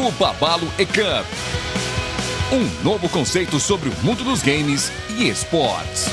O Babalo E-Cup. Um novo conceito sobre o mundo dos games e esportes.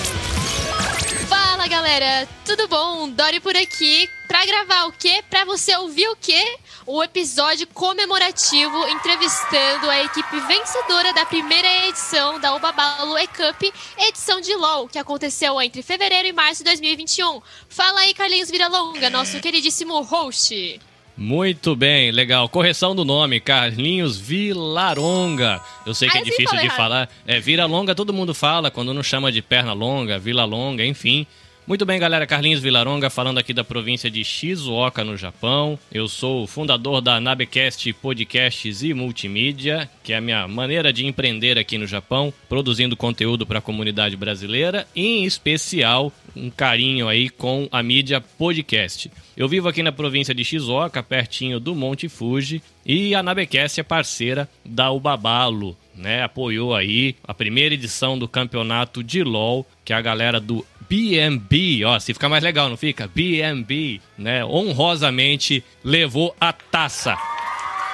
Fala galera, tudo bom? Dori por aqui pra gravar o quê? Pra você ouvir o quê? O episódio comemorativo entrevistando a equipe vencedora da primeira edição da Ubabalo E-Cup, edição de LoL, que aconteceu entre fevereiro e março de 2021. Fala aí, Carlinhos Viralonga, nosso queridíssimo host. Muito bem, legal. Correção do nome, Carlinhos Vilaronga. Eu sei que Ah, é eu sempre difícil de errado. falar. É, Vira Longa todo mundo fala, quando não chama de perna longa, Vila Longa, enfim. Muito bem, galera. Carlinhos Vilaronga falando aqui da província de Shizuoka, no Japão. Eu sou o fundador da Nabecast Podcasts e Multimídia, que é a minha maneira de empreender aqui no Japão, produzindo conteúdo para a comunidade brasileira, e em especial um carinho aí com a mídia podcast. Eu vivo aqui na província de Shizuoka, pertinho do Monte Fuji, e a Nabecast é parceira da Ubabalo, né? Apoiou aí a primeira edição do campeonato de LoL, que é a galera do BMB, ó, se fica mais legal, não fica? BMB, né? Honrosamente levou a taça.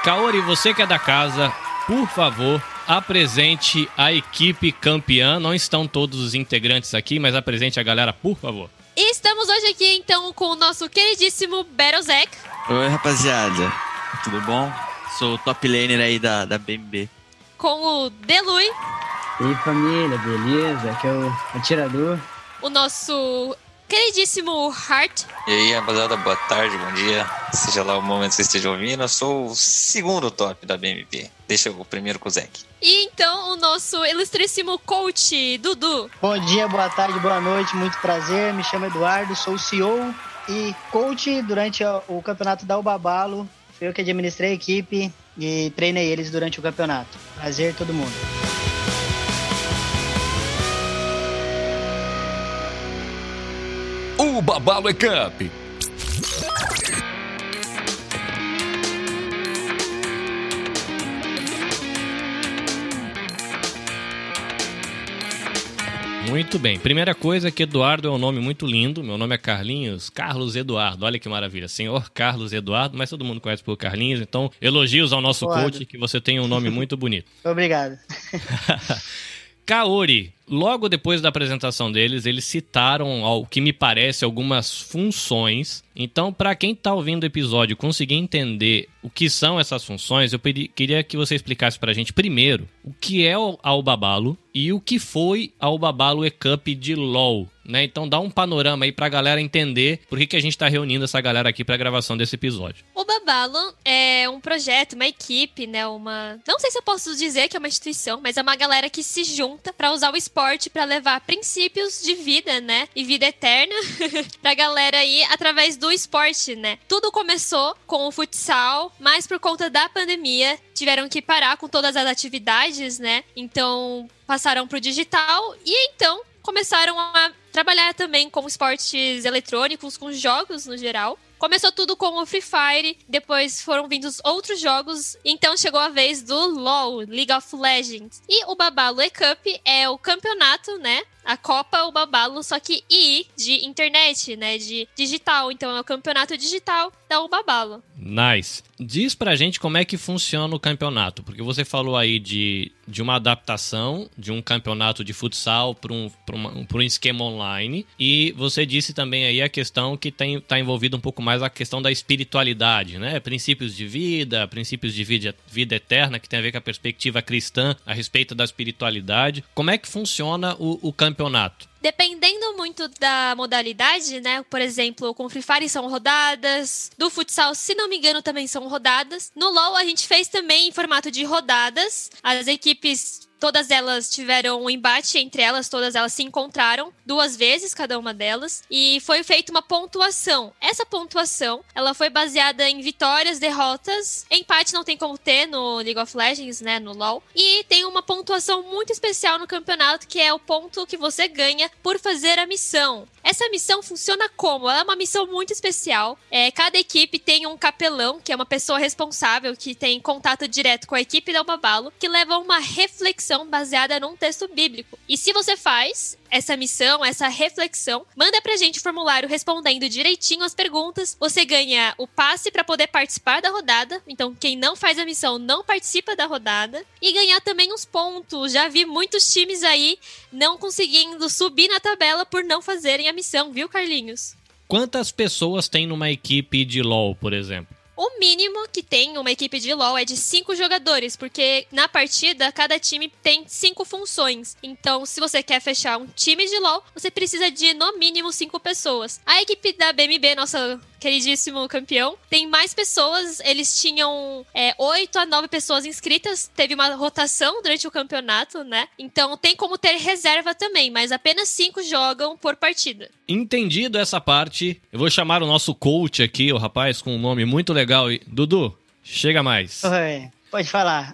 Kaori, você que é da casa, por favor, apresente a equipe campeã. Não estão todos os integrantes aqui, mas apresente a galera, por favor. E estamos hoje aqui então com o nosso queridíssimo Battlezek, Oi, rapaziada. Tudo bom? Sou o top laner aí da, da BMB. Com o Delui, E aí, família, beleza? Aqui é o atirador. o nosso queridíssimo Hart, E aí, rapaziada, boa tarde, bom dia. Seja lá o momento que você esteja ouvindo, eu sou o segundo top da BMP. Deixa o primeiro com o Zek. e então o nosso ilustríssimo coach Dudu. Bom dia, boa tarde, boa noite, muito prazer. Me chamo Eduardo, sou o CEO e coach durante o o campeonato da Ubabalo. Fui eu que administrei a equipe e treinei eles durante o campeonato. Prazer, todo mundo. O Babalo E-Cup. Muito bem. Primeira coisa é que Eduardo é um nome muito lindo. Meu nome é Carlinhos, Carlos Eduardo. Olha que maravilha. Senhor Carlos Eduardo, mas todo mundo conhece por Carlinhos. Então, elogios ao nosso Claro. coach, que você tem um nome muito bonito. Obrigado. Kaori, logo depois da apresentação deles, eles citaram, ao que me parece, algumas funções. Então, para quem tá ouvindo o episódio conseguir entender o que são essas funções, eu pedi- queria que você explicasse pra gente primeiro o que é o Albabalo e o que foi a Albabalo E-Cup de LoL. Né? Então dá um panorama aí pra galera entender por que, que a gente tá reunindo essa galera aqui pra gravação desse episódio. O Babalo é um projeto, uma equipe, né? Uma. Não sei se eu posso dizer que é uma instituição, mas é uma galera que se junta pra usar o esporte pra levar princípios de vida, né? E vida eterna pra galera aí através do esporte, né? Tudo começou com o futsal, mas por conta da pandemia tiveram que parar com todas as atividades, né? Então passaram pro digital e então começaram a trabalhar também com esportes eletrônicos, com jogos no geral. Começou tudo com o Free Fire, depois foram vindo os outros jogos, então chegou a vez do LoL, League of Legends. E o Babalo E-Cup é o campeonato, né? A Copa, o Babalo, só que I de internet, né? De digital. Então é o campeonato digital da Ubabalo. Nice. Diz pra gente como é que funciona o campeonato, porque você falou aí de, de uma adaptação de um campeonato de futsal para um, pra um esquema online, e você disse também aí a questão que tem, tá envolvida um pouco mais a questão da espiritualidade, né? Princípios de vida, princípios de vida, vida eterna, que tem a ver com a perspectiva cristã a respeito da espiritualidade. Como é que funciona o, o campeonato? Dependendo muito da modalidade, né? Por exemplo, com Free Fire são rodadas. Do futsal, se não me engano, também são rodadas. No LoL, a gente fez também em formato de rodadas. As equipes. Todas elas tiveram um embate entre elas, todas elas se encontraram duas vezes, cada uma delas, e foi feita uma pontuação. Essa pontuação, ela foi baseada em vitórias, derrotas, empate não tem como ter no League of Legends, né, no LoL, e tem uma pontuação muito especial no campeonato, que é o ponto que você ganha por fazer a missão. Essa missão funciona como? Ela é uma missão muito especial. É, cada equipe tem um capelão, que é uma pessoa responsável, que tem contato direto com a equipe da Ubabalo, que leva uma reflexão baseada num texto bíblico. E se você faz essa missão, essa reflexão, manda pra gente o formulário respondendo direitinho as perguntas. Você ganha o passe para poder participar da rodada. Então, quem não faz a missão não participa da rodada. E ganhar também uns pontos. Já vi muitos times aí não conseguindo subir na tabela por não fazerem a missão, viu, Carlinhos? Quantas pessoas tem numa equipe de LoL, por exemplo? O mínimo que tem uma equipe de LoL é de cinco jogadores, porque na partida cada time tem cinco funções. Então, se você quer fechar um time de LoL, você precisa de no mínimo cinco pessoas. A equipe da BMB, nossa queridíssimo campeão, tem mais pessoas. Eles tinham é, 8 a 9 pessoas inscritas. Teve uma rotação durante o campeonato, né? Então tem como ter reserva também, mas apenas 5 jogam por partida. Entendido essa parte, eu vou chamar o nosso coach aqui, o rapaz com um nome muito legal. Dudu, chega mais. Oi, pode falar.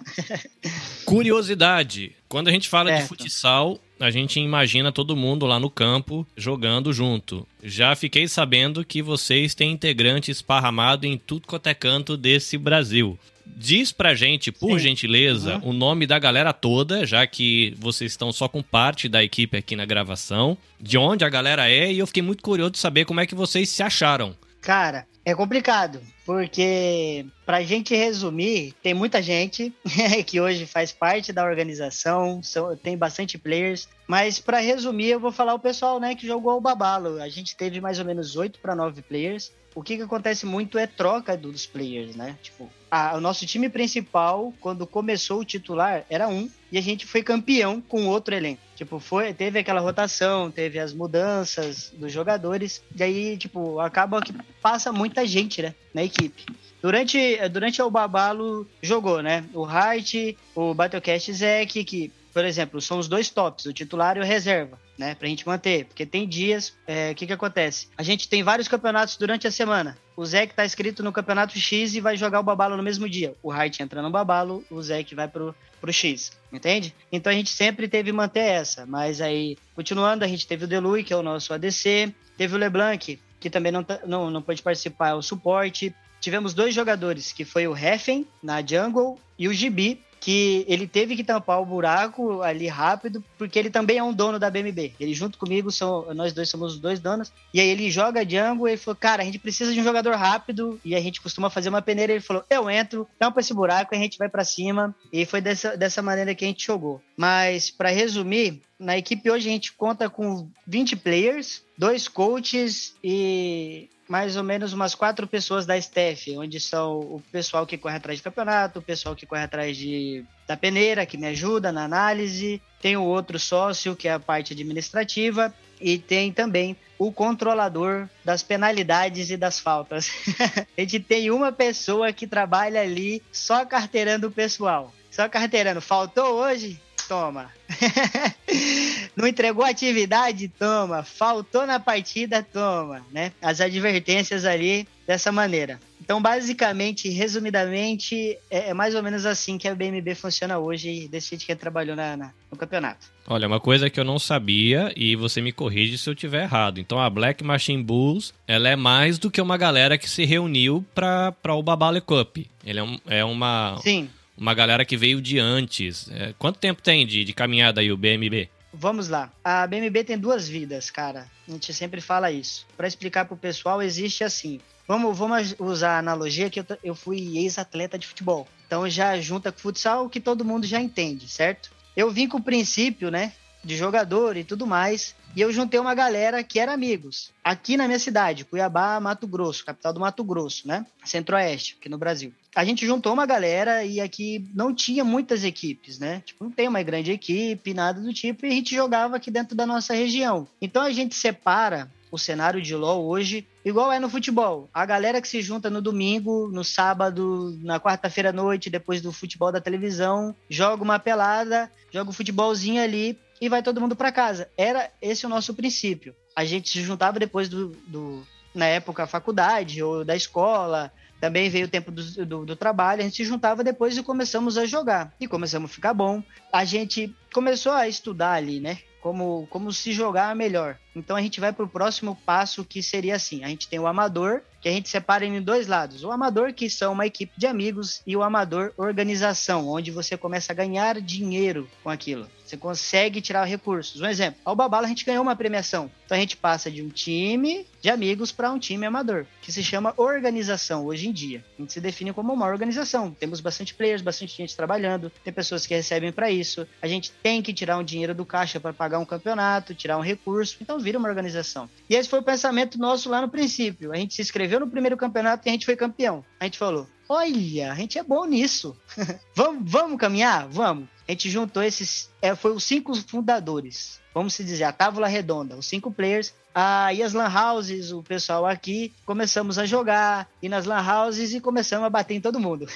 Curiosidade. Quando a gente fala Certo. de futsal, a gente imagina todo mundo lá no campo jogando junto. Já fiquei sabendo que vocês têm integrantes esparramado em tudo quanto é canto desse Brasil. Diz pra gente, por Sim. gentileza, Uhum. o nome da galera toda, já que vocês estão só com parte da equipe aqui na gravação, de onde a galera é, e eu fiquei muito curioso de saber como é que vocês se acharam. Cara, é complicado, porque pra gente resumir, tem muita gente que hoje faz parte da organização, são- tem bastante players, mas pra resumir eu vou falar o pessoal, né, que jogou o Babalo. A gente teve mais ou menos 8 para 9 players. O que, que acontece muito é troca dos players, né? Tipo, a- o nosso time principal, quando começou o titular, era um, e a gente foi campeão com outro elenco. Tipo, foi, teve aquela rotação, teve as mudanças dos jogadores, e aí, tipo, acaba que passa muita gente, né, na equipe. Durante, durante o Babalo jogou, né? O Hart, o Battlecast Zek, que, por exemplo, são os dois tops, o titular e o reserva, né? Pra gente manter. Porque tem dias, é, o que que acontece? A gente tem vários campeonatos durante a semana. O Zek tá inscrito no campeonato X e vai jogar o Babalo no mesmo dia. O Hart entra no Babalo, o Zek vai pro, pro X, entende? Então a gente sempre teve que manter essa. Mas aí, continuando, a gente teve o Delui, que é o nosso ADC, teve o LeBlanc, que também não, tá- não, não pôde participar, é o suporte. Tivemos dois jogadores, que foi o Heffen, na jungle, e o Gibi, que ele teve que tampar o buraco ali rápido, porque ele também é um dono da BMB. Ele junto comigo, são, nós dois somos os dois donos, e aí ele joga jungle e falou, cara, a gente precisa de um jogador rápido, e a gente costuma fazer uma peneira, ele falou, eu entro, tampa esse buraco, e a gente vai pra cima, e foi dessa, dessa maneira que a gente jogou. Mas, pra resumir, na equipe hoje a gente conta com 20 players, dois coaches e mais ou menos umas quatro pessoas da staff, onde são o pessoal que corre atrás de campeonato, o pessoal que corre atrás de, da peneira, que me ajuda na análise, tem o outro sócio, que é a parte administrativa, e tem também o controlador das penalidades e das faltas. a gente tem uma pessoa que trabalha ali só carteirando o pessoal. Só carteirando. Faltou hoje? Toma. Não entregou atividade? Toma. Faltou na partida? Toma. Né? As advertências ali dessa maneira. Então, basicamente, resumidamente, é, é mais ou menos assim que a BMB funciona hoje, desse jeito que ele trabalhou na, na- no campeonato. Olha, uma coisa que eu não sabia e você me corrige se eu tiver errado. Então a Black Machine Bulls, ela é mais do que uma galera que se reuniu pra, pra o Babale Cup. Ele é, um- é uma, Sim, uma galera que veio de antes. É, quanto tempo tem de, de caminhada aí o BMB? Vamos lá. A BMB tem duas vidas, cara. A gente sempre fala isso. Para explicar pro pessoal, existe assim. Vamos, vamos usar a analogia que eu, eu fui ex-atleta de futebol. Então já junta com futsal que todo mundo já entende, certo? Eu vim com o princípio, né, de jogador e tudo mais, e eu juntei uma galera que era amigos. Aqui na minha cidade, Cuiabá, Mato Grosso, capital do Mato Grosso, né? Centro-Oeste, aqui no Brasil. A gente juntou uma galera e aqui não tinha muitas equipes, né? Tipo, não tem uma grande equipe, nada do tipo, e a gente jogava aqui dentro da nossa região. Então a gente separa o cenário de LoL hoje, igual é no futebol. A galera que se junta no domingo, no sábado, na quarta-feira à noite, depois do futebol da televisão, joga uma pelada, joga um futebolzinho ali e vai todo mundo para casa. Era esse o nosso princípio. A gente se juntava depois do, do na época, faculdade ou da escola, também veio o tempo do, do, do, trabalho, a gente se juntava depois e começamos a jogar. E começamos a ficar bom. A gente começou a estudar ali, né? Como, como se jogar melhor. Então a gente vai para o próximo passo que seria assim: a gente tem o amador que a gente separa em dois lados. O amador, que são uma equipe de amigos, e o amador organização, onde você começa a ganhar dinheiro com aquilo. Você consegue tirar recursos. Um exemplo, ao Babala a gente ganhou uma premiação. Então a gente passa de um time de amigos para um time amador, que se chama organização hoje em dia. A gente se define como uma organização. Temos bastante players, bastante gente trabalhando, tem pessoas que recebem para isso. A gente tem que tirar um dinheiro do caixa para pagar um campeonato, tirar um recurso. Então vira uma organização. E esse foi o pensamento nosso lá no princípio. A gente se inscreveu no primeiro campeonato e a gente foi campeão. A gente falou: olha, a gente é bom nisso. vamos, vamos caminhar? Vamos a gente juntou esses. É, foi os cinco fundadores. Vamos se dizer, a tábua redonda, os cinco players. Aí as lan houses, o pessoal aqui, começamos a jogar, e nas lan houses e começamos a bater em todo mundo.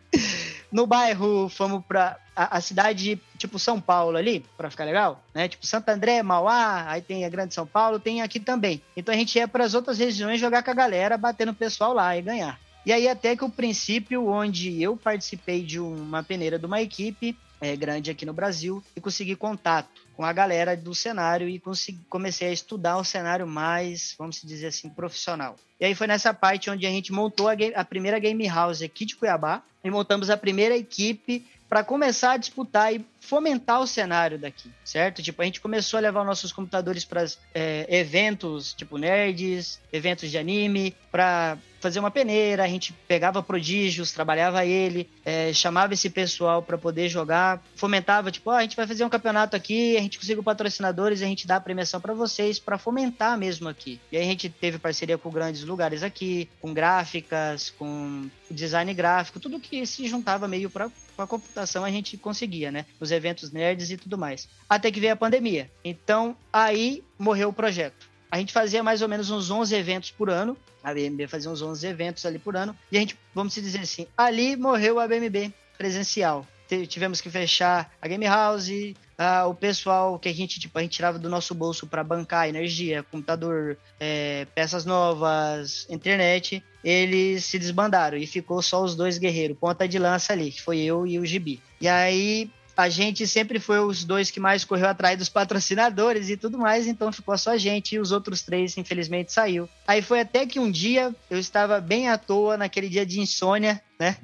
no bairro, fomos pra a, a, cidade, tipo São Paulo ali, para ficar legal, né? Tipo Santo André, Mauá, aí tem a Grande São Paulo, tem aqui também. Então a gente ia para as outras regiões jogar com a galera, batendo o pessoal lá e ganhar. E aí até que o princípio onde eu participei de uma peneira de uma equipe, é, grande aqui no Brasil e consegui contato com a galera do cenário e consegui, comecei a estudar o cenário mais, vamos dizer assim, profissional. E aí foi nessa parte onde a gente montou a, game, a primeira game house aqui de Cuiabá e montamos a primeira equipe para começar a disputar e fomentar o cenário daqui, certo? Tipo, a gente começou a levar nossos computadores para é, eventos, tipo nerds, eventos de anime, para fazer uma peneira, a gente pegava prodígios, trabalhava ele, é, chamava esse pessoal para poder jogar, fomentava, tipo, oh, a gente vai fazer um campeonato aqui, a gente conseguiu patrocinadores, a gente dá a premiação para vocês, para fomentar mesmo aqui. E aí a gente teve parceria com grandes lugares aqui, com gráficas, com design gráfico, tudo que se juntava meio para a computação a gente conseguia, né? Os eventos nerds e tudo mais. Até que veio a pandemia. Então, aí morreu o projeto. A gente fazia mais ou menos uns 11 eventos por ano. A BMB fazia uns 11 eventos ali por ano. E a gente, vamos dizer assim, ali morreu a BMB presencial. Tivemos que fechar a Game House, ah, o pessoal que a gente, tipo, a gente tirava do nosso bolso para bancar energia, computador, é, peças novas, internet, eles se desbandaram e ficou só os dois guerreiros, ponta de lança ali, que foi eu e o Gibi. E aí a gente sempre foi os dois que mais correu atrás dos patrocinadores e tudo mais, então ficou só a gente e os outros três, infelizmente, saiu. Aí foi até que um dia eu estava bem à toa, naquele dia de insônia, né?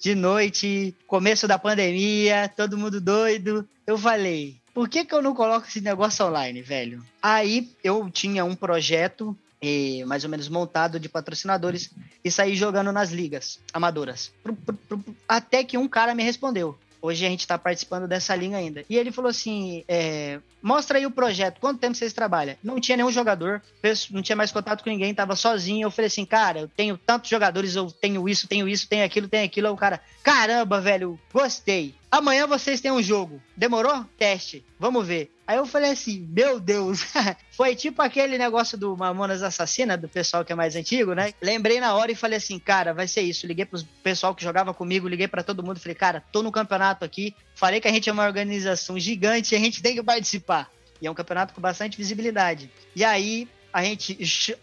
De noite, começo da pandemia, todo mundo doido. Eu falei, por que, que eu não coloco esse negócio online, velho? Aí eu tinha um projeto eh, mais ou menos montado de patrocinadores e saí jogando nas ligas amadoras. Até que um cara me respondeu. Hoje a gente está participando dessa linha ainda. E ele falou assim: é, mostra aí o projeto, quanto tempo vocês trabalham? Não tinha nenhum jogador, não tinha mais contato com ninguém, tava sozinho. Eu falei assim, cara, eu tenho tantos jogadores, eu tenho isso, tenho isso, tenho aquilo, tenho aquilo. O cara, caramba, velho, gostei. Amanhã vocês têm um jogo. Demorou? Teste. Vamos ver. Aí eu falei assim, meu Deus. Foi tipo aquele negócio do Mamonas Assassina, do pessoal que é mais antigo, né? Lembrei na hora e falei assim, cara, vai ser isso. Liguei pro pessoal que jogava comigo, liguei para todo mundo. Falei, cara, tô no campeonato aqui. Falei que a gente é uma organização gigante e a gente tem que participar. E é um campeonato com bastante visibilidade. E aí, a gente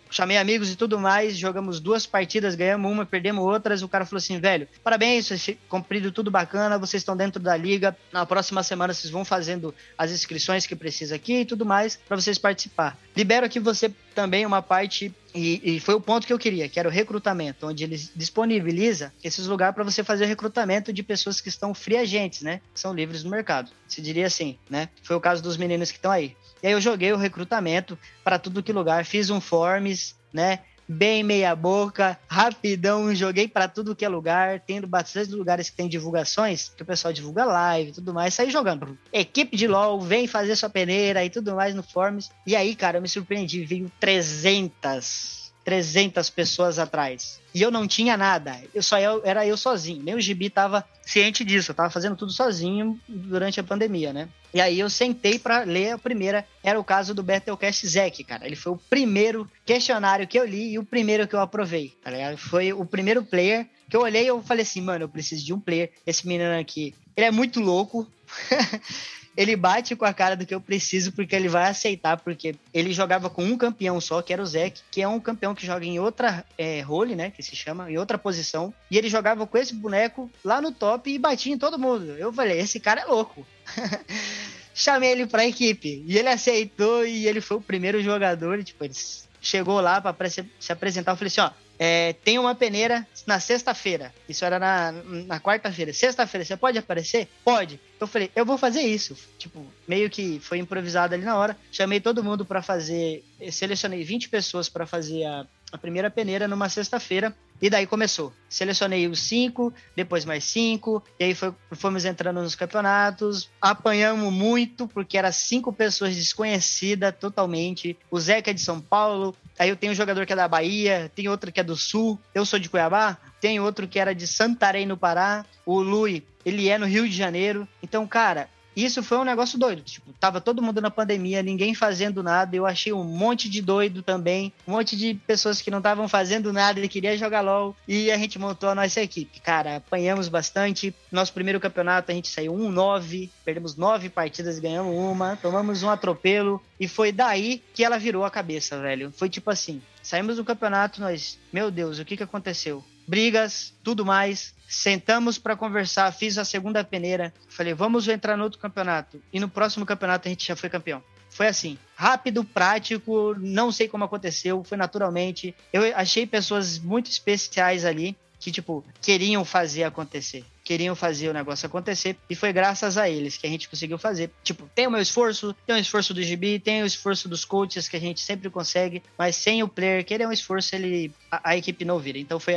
chamei amigos e tudo mais, jogamos duas partidas, ganhamos uma, perdemos outras. O cara falou assim, velho, parabéns, vocês cumprido tudo bacana, vocês estão dentro da liga. Na próxima semana vocês vão fazendo as inscrições que precisa aqui e tudo mais para vocês participar. Libero aqui você também uma parte e, e, foi o ponto que eu queria, que era o recrutamento, onde ele disponibiliza esses lugares para você fazer recrutamento de pessoas que estão free agentes, né? Que são livres no mercado. Se diria assim, né? Foi o caso dos meninos que estão aí. E aí eu joguei o recrutamento para tudo que lugar, fiz um forms, né? Bem meia boca, rapidão, joguei para tudo que é lugar, tendo bastante lugares que tem divulgações, que o pessoal divulga live e tudo mais, saí jogando. Equipe de LoL, vem fazer sua peneira e tudo mais no forms. E aí, cara, eu me surpreendi, veio 300 300 pessoas atrás. E eu não tinha nada. Eu só eu, era eu sozinho. Nem o Gibi tava ciente disso. Eu tava fazendo tudo sozinho durante a pandemia, né? E aí eu sentei para ler a primeira. Era o caso do Battlecast Zek, cara. Ele foi o primeiro questionário que eu li e o primeiro que eu aprovei, tá ligado? Foi o primeiro player que eu olhei e eu falei assim, mano, eu preciso de um player. Esse menino aqui, ele é muito louco. ele bate com a cara do que eu preciso, porque ele vai aceitar, porque ele jogava com um campeão só, que era o Zek, que é um campeão que joga em outra é, role, né? Que se chama, em outra posição. E ele jogava com esse boneco lá no top e batia em todo mundo. Eu falei, esse cara é louco. Chamei ele pra equipe. E ele aceitou e ele foi o primeiro jogador. E, tipo, ele chegou lá para se apresentar. Eu falei assim: ó, é, tem uma peneira na sexta-feira. Isso era na, na quarta-feira. Sexta-feira, você pode aparecer? Pode. Eu falei, eu vou fazer isso. Tipo, meio que foi improvisado ali na hora. Chamei todo mundo para fazer. Selecionei 20 pessoas para fazer a, a primeira peneira numa sexta-feira. E daí começou. Selecionei os cinco, depois mais cinco, e aí foi, fomos entrando nos campeonatos. Apanhamos muito, porque eram cinco pessoas desconhecidas totalmente. O Zeca é de São Paulo, aí eu tenho um jogador que é da Bahia, tem outro que é do Sul, eu sou de Cuiabá, tem outro que era de Santarém, no Pará. O Lui, ele é no Rio de Janeiro. Então, cara, isso foi um negócio doido. Tipo, tava todo mundo na pandemia, ninguém fazendo nada. Eu achei um monte de doido também, um monte de pessoas que não estavam fazendo nada e queria jogar LOL. E a gente montou a nossa equipe. Cara, apanhamos bastante. Nosso primeiro campeonato a gente saiu 1-9, perdemos nove partidas e ganhamos uma, tomamos um atropelo. E foi daí que ela virou a cabeça, velho. Foi tipo assim: saímos do campeonato, nós, meu Deus, o que que aconteceu? Brigas, tudo mais. Sentamos para conversar, fiz a segunda peneira. Falei, vamos entrar no outro campeonato. E no próximo campeonato a gente já foi campeão. Foi assim, rápido, prático, não sei como aconteceu, foi naturalmente. Eu achei pessoas muito especiais ali que, tipo, queriam fazer acontecer. Queriam fazer o negócio acontecer. E foi graças a eles que a gente conseguiu fazer. Tipo, tem o meu esforço, tem o esforço do GB, tem o esforço dos coaches que a gente sempre consegue, mas sem o player, que ele é um esforço, ele a, a equipe não vira. Então foi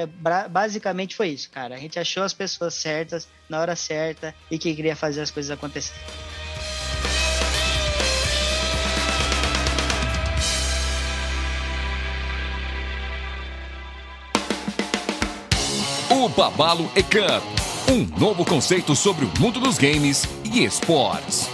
basicamente foi isso, cara. A gente achou as pessoas certas na hora certa e que queria fazer as coisas acontecer. O Babalo e Cup. Um novo conceito sobre o mundo dos games e esportes.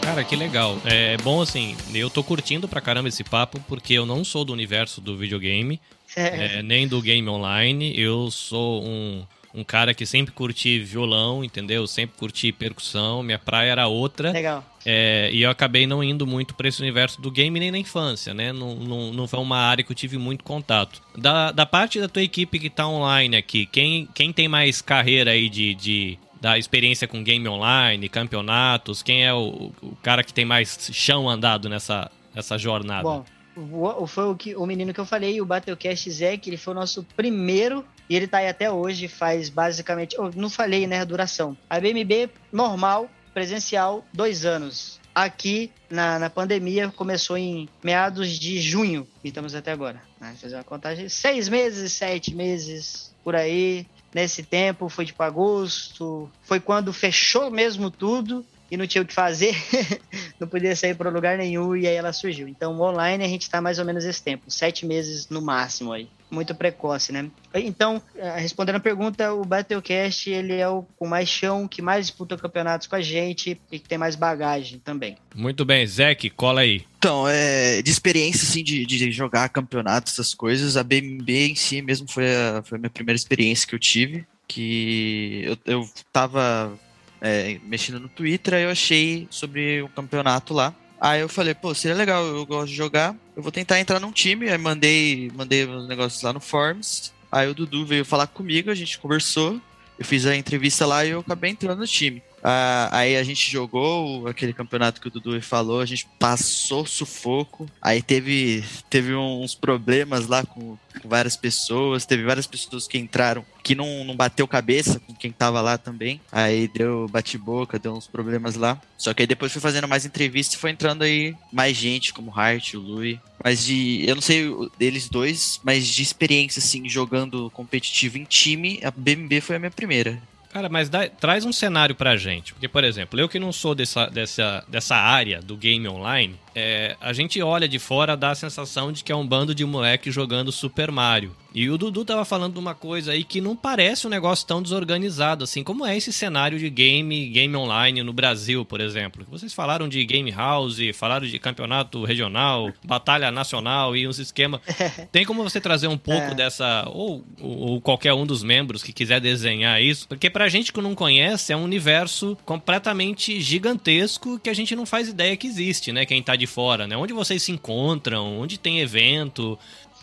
Cara, que legal. É bom assim, eu tô curtindo pra caramba esse papo, porque eu não sou do universo do videogame, é, nem do game online. Eu sou um, um cara que sempre curti violão, entendeu? Sempre curti percussão, minha praia era outra. Legal. É, e eu acabei não indo muito para esse universo do game nem na infância, né? Não, não, não foi uma área que eu tive muito contato. Da, da parte da tua equipe que tá online aqui, quem, quem tem mais carreira aí de, de da experiência com game online, campeonatos, quem é o, o cara que tem mais chão andado nessa, nessa jornada? Bom, foi o, que, o menino que eu falei, o Battlecast Zé, que ele foi o nosso primeiro e ele tá aí até hoje, faz basicamente. Eu não falei, né, a duração. A BMB normal, presencial, dois anos. Aqui na, na pandemia começou em meados de junho e estamos até agora. Né? Fazer uma contagem: seis meses, sete meses por aí. Nesse tempo foi tipo agosto, foi quando fechou mesmo tudo e não tinha o que fazer, não podia sair para lugar nenhum e aí ela surgiu. Então, online a gente está mais ou menos esse tempo, sete meses no máximo aí. Muito precoce, né? Então, eh, respondendo a pergunta, o Battlecast ele é o com mais chão, que mais disputa campeonatos com a gente e que tem mais bagagem também. Muito bem, Zeke, cola aí. Então, é, de experiência, assim, de, de jogar campeonatos, essas coisas, a BMB em si mesmo foi a, foi a minha primeira experiência que eu tive, que eu, eu tava é, mexendo no Twitter, aí eu achei sobre um campeonato lá. Aí eu falei, pô, seria legal, eu gosto de jogar, eu vou tentar entrar num time, aí mandei, mandei uns negócios lá no Forms, aí o Dudu veio falar comigo, a gente conversou, eu fiz a entrevista lá e eu acabei entrando no time. Ah, aí a gente jogou aquele campeonato que o Dudu falou, a gente passou sufoco. Aí teve, teve uns problemas lá com, com várias pessoas, teve várias pessoas que entraram que não, não bateu cabeça com quem tava lá também. Aí deu bate-boca, deu uns problemas lá. Só que aí depois fui fazendo mais entrevistas e foi entrando aí mais gente, como o Hart, o Louis. Mas de. Eu não sei deles dois, mas de experiência, assim, jogando competitivo em time, a BMB foi a minha primeira. Cara, mas dá- traz um cenário pra gente. Porque, por exemplo, eu que não sou dessa, dessa, dessa área do game online, é, a gente olha de fora, dá a sensação de que é um bando de moleque jogando Super Mario. E o Dudu tava falando de uma coisa aí que não parece um negócio tão desorganizado assim. Como é esse cenário de game, game online no Brasil, por exemplo? Vocês falaram de game house, falaram de campeonato regional, batalha nacional e uns esquemas. Tem como você trazer um pouco É. dessa, ou, ou ou qualquer um dos membros que quiser desenhar isso? Porque pra gente que não conhece, é um universo completamente gigantesco que a gente não faz ideia que existe, né? Quem tá de fora, né? Onde vocês se encontram, onde tem evento.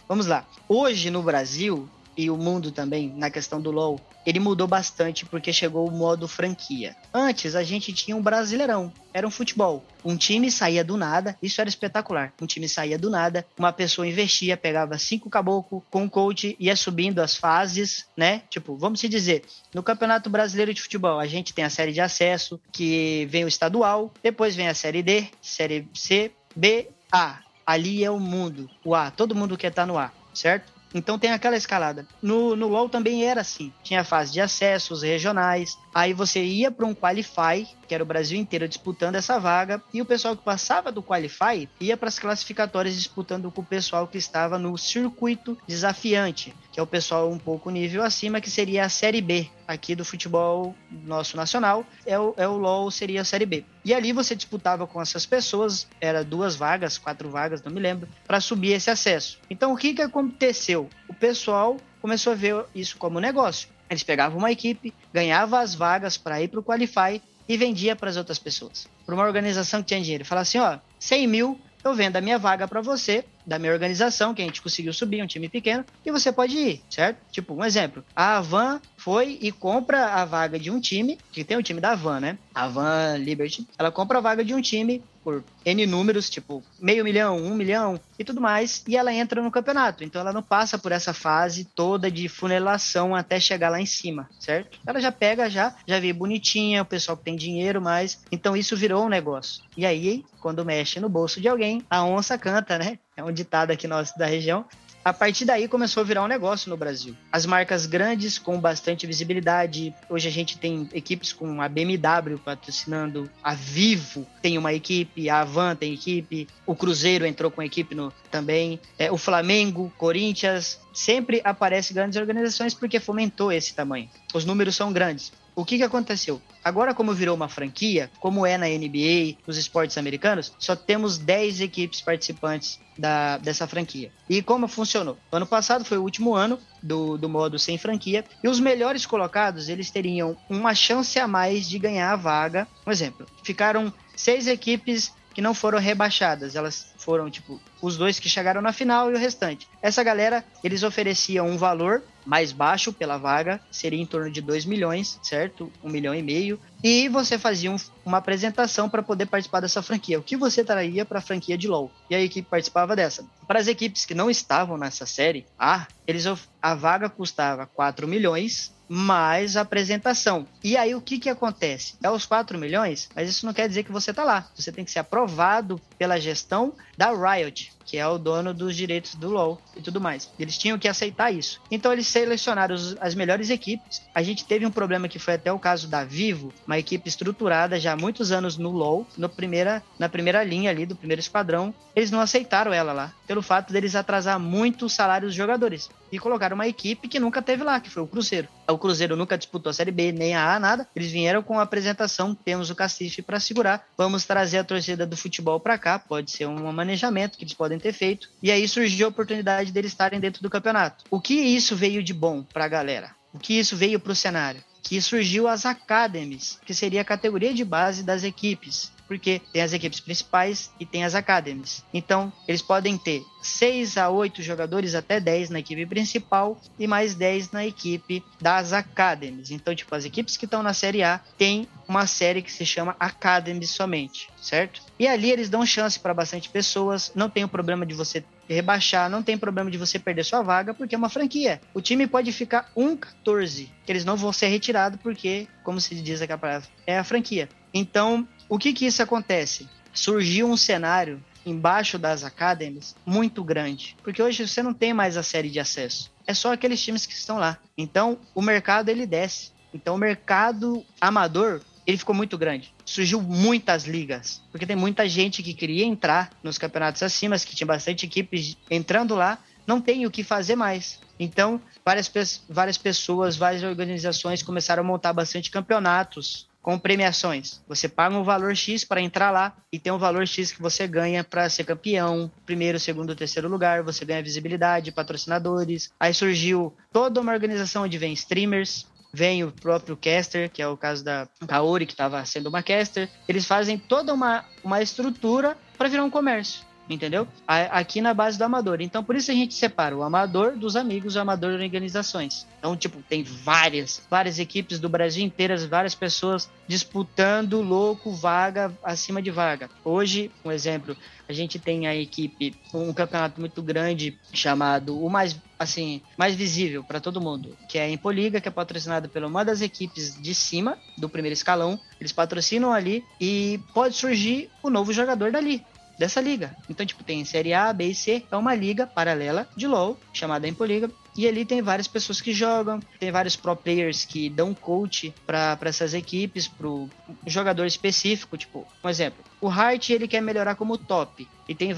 Vamos lá. Hoje no Brasil, e o mundo também, na questão do LoL, ele mudou bastante porque chegou o modo franquia. Antes a gente tinha um brasileirão, era um futebol. Um time saía do nada, isso era espetacular. Um time saía do nada, uma pessoa investia, pegava cinco caboclo com um coach, ia subindo as fases, né? Tipo, vamos se dizer, no Campeonato Brasileiro de Futebol, a gente tem a série de acesso, que vem o estadual, depois vem a série D, série C, B, A. Ali é o mundo, o A, todo mundo quer estar tá no A, certo? Então tem aquela escalada. No, no LoL também era assim. Tinha a fase de acessos regionais. Aí você ia para um Qualify, que era o Brasil inteiro disputando essa vaga. E o pessoal que passava do Qualify ia para as classificatórias disputando com o pessoal que estava no circuito desafiante, que é o pessoal um pouco nível acima, que seria a Série B aqui do futebol nosso nacional. É o, é o LoL, seria a Série B. E ali você disputava com essas pessoas, era duas vagas, quatro vagas, não me lembro, para subir esse acesso. Então o que, que aconteceu? O pessoal começou a ver isso como negócio. Eles pegavam uma equipe, ganhava as vagas para ir para o Qualify e vendia para as outras pessoas. Para uma organização que tinha dinheiro. Falava assim: ó, 100 mil eu vendo a minha vaga para você, da minha organização, que a gente conseguiu subir, um time pequeno, e você pode ir, certo? Tipo, um exemplo. A Van foi e compra a vaga de um time, que tem o time da Van, né? A Van Liberty. Ela compra a vaga de um time por N números, tipo meio milhão, um milhão e tudo mais, e ela entra no campeonato. Então ela não passa por essa fase toda de funelação até chegar lá em cima, certo? Ela já pega, já, já vê bonitinha, o pessoal que tem dinheiro mais. Então isso virou um negócio. E aí, quando mexe no bolso de alguém, a onça canta, né? É um ditado aqui nosso da região. A partir daí começou a virar um negócio no Brasil. As marcas grandes com bastante visibilidade. Hoje a gente tem equipes com a BMW patrocinando, a Vivo tem uma equipe, a Avan tem equipe, o Cruzeiro entrou com equipe no, também, é, o Flamengo, Corinthians. Sempre aparecem grandes organizações porque fomentou esse tamanho. Os números são grandes. O que, que aconteceu? Agora, como virou uma franquia, como é na NBA, nos esportes americanos, só temos 10 equipes participantes da, dessa franquia. E como funcionou? Ano passado foi o último ano do, do modo sem franquia, e os melhores colocados, eles teriam uma chance a mais de ganhar a vaga. Um exemplo, ficaram seis equipes que não foram rebaixadas, elas foram, tipo, os dois que chegaram na final e o restante. Essa galera, eles ofereciam um valor mais baixo pela vaga, seria em torno de 2 milhões, certo? 1 um milhão e meio. E você fazia um, uma apresentação para poder participar dessa franquia. O que você traria para a franquia de LoL? E a equipe participava dessa. Para as equipes que não estavam nessa série A, eles, a vaga custava 4 milhões mais a apresentação. E aí o que que acontece? É os 4 milhões, mas isso não quer dizer que você tá lá. Você tem que ser aprovado pela gestão da Riot, que é o dono dos direitos do LoL e tudo mais. Eles tinham que aceitar isso. Então eles selecionaram as melhores equipes. A gente teve um problema que foi até o caso da Vivo, uma equipe estruturada já há muitos anos no LoL, no primeira, na primeira linha ali do primeiro esquadrão. Eles não aceitaram ela lá, pelo fato deles atrasar muito o salário dos jogadores. E colocaram uma equipe que nunca teve lá, que foi o Cruzeiro. O Cruzeiro nunca disputou a Série B, nem a A, nada. Eles vieram com a apresentação, temos o Cacife para segurar, vamos trazer a torcida do futebol para cá, pode ser um manejamento que eles podem ter feito. E aí surgiu a oportunidade deles estarem dentro do campeonato. O que isso veio de bom para a galera? O que isso veio para o cenário? Que surgiu as academies, que seria a categoria de base das equipes porque tem as equipes principais e tem as academies. Então, eles podem ter 6 a 8 jogadores até 10 na equipe principal e mais 10 na equipe das academies. Então, tipo, as equipes que estão na Série A têm uma série que se chama Academy somente, certo? E ali eles dão chance para bastante pessoas, não tem o problema de você rebaixar, não tem problema de você perder sua vaga, porque é uma franquia. O time pode ficar 1-14, que eles não vão ser retirados, porque, como se diz aqui palavra, é a franquia. Então, o que que isso acontece? Surgiu um cenário embaixo das academies muito grande, porque hoje você não tem mais a série de acesso. É só aqueles times que estão lá. Então, o mercado ele desce. Então, o mercado amador ele ficou muito grande. Surgiu muitas ligas, porque tem muita gente que queria entrar nos campeonatos acima, que tinha bastante equipes entrando lá, não tem o que fazer mais. Então, várias, várias pessoas, várias organizações começaram a montar bastante campeonatos com premiações. Você paga um valor X para entrar lá e tem um valor X que você ganha para ser campeão, primeiro, segundo, terceiro lugar, você ganha visibilidade, patrocinadores. Aí surgiu toda uma organização onde vem streamers, vem o próprio caster, que é o caso da Kaori, que estava sendo uma caster. Eles fazem toda uma, uma estrutura para virar um comércio. Entendeu? Aqui na base do amador. Então, por isso a gente separa o amador dos amigos, o amador de organizações. Então, tipo, tem várias, várias equipes do Brasil inteiras, várias pessoas disputando louco vaga acima de vaga. Hoje, um exemplo, a gente tem a equipe, um campeonato muito grande chamado o mais assim, mais visível para todo mundo, que é a Impoliga, que é patrocinada pela uma das equipes de cima do primeiro escalão. Eles patrocinam ali e pode surgir o novo jogador dali dessa liga. Então, tipo, tem Série A, B e C, é uma liga paralela de LoL, chamada Impoliga, e ali tem várias pessoas que jogam, tem vários pro players que dão coach para essas equipes, pro jogador específico, tipo, um exemplo, o Hart ele quer melhorar como top, e tem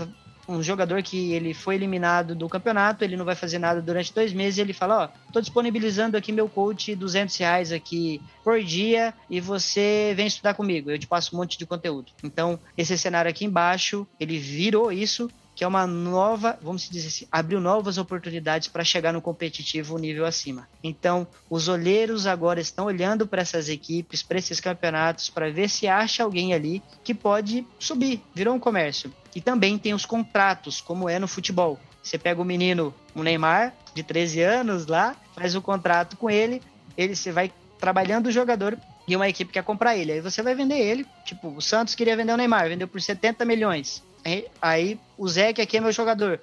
um jogador que ele foi eliminado do campeonato, ele não vai fazer nada durante dois meses, ele fala, ó, tô disponibilizando aqui meu coach 200 reais aqui por dia e você vem estudar comigo, eu te passo um monte de conteúdo. Então, esse cenário aqui embaixo, ele virou isso que é uma nova, vamos dizer assim, abriu novas oportunidades para chegar no competitivo nível acima. Então, os olheiros agora estão olhando para essas equipes, para esses campeonatos, para ver se acha alguém ali que pode subir, virou um comércio. E também tem os contratos, como é no futebol. Você pega o menino, o Neymar, de 13 anos lá, faz o contrato com ele, ele você vai trabalhando o jogador e uma equipe quer comprar ele. Aí você vai vender ele. Tipo, o Santos queria vender o Neymar, vendeu por 70 milhões. Aí, o Zé, que aqui é meu jogador,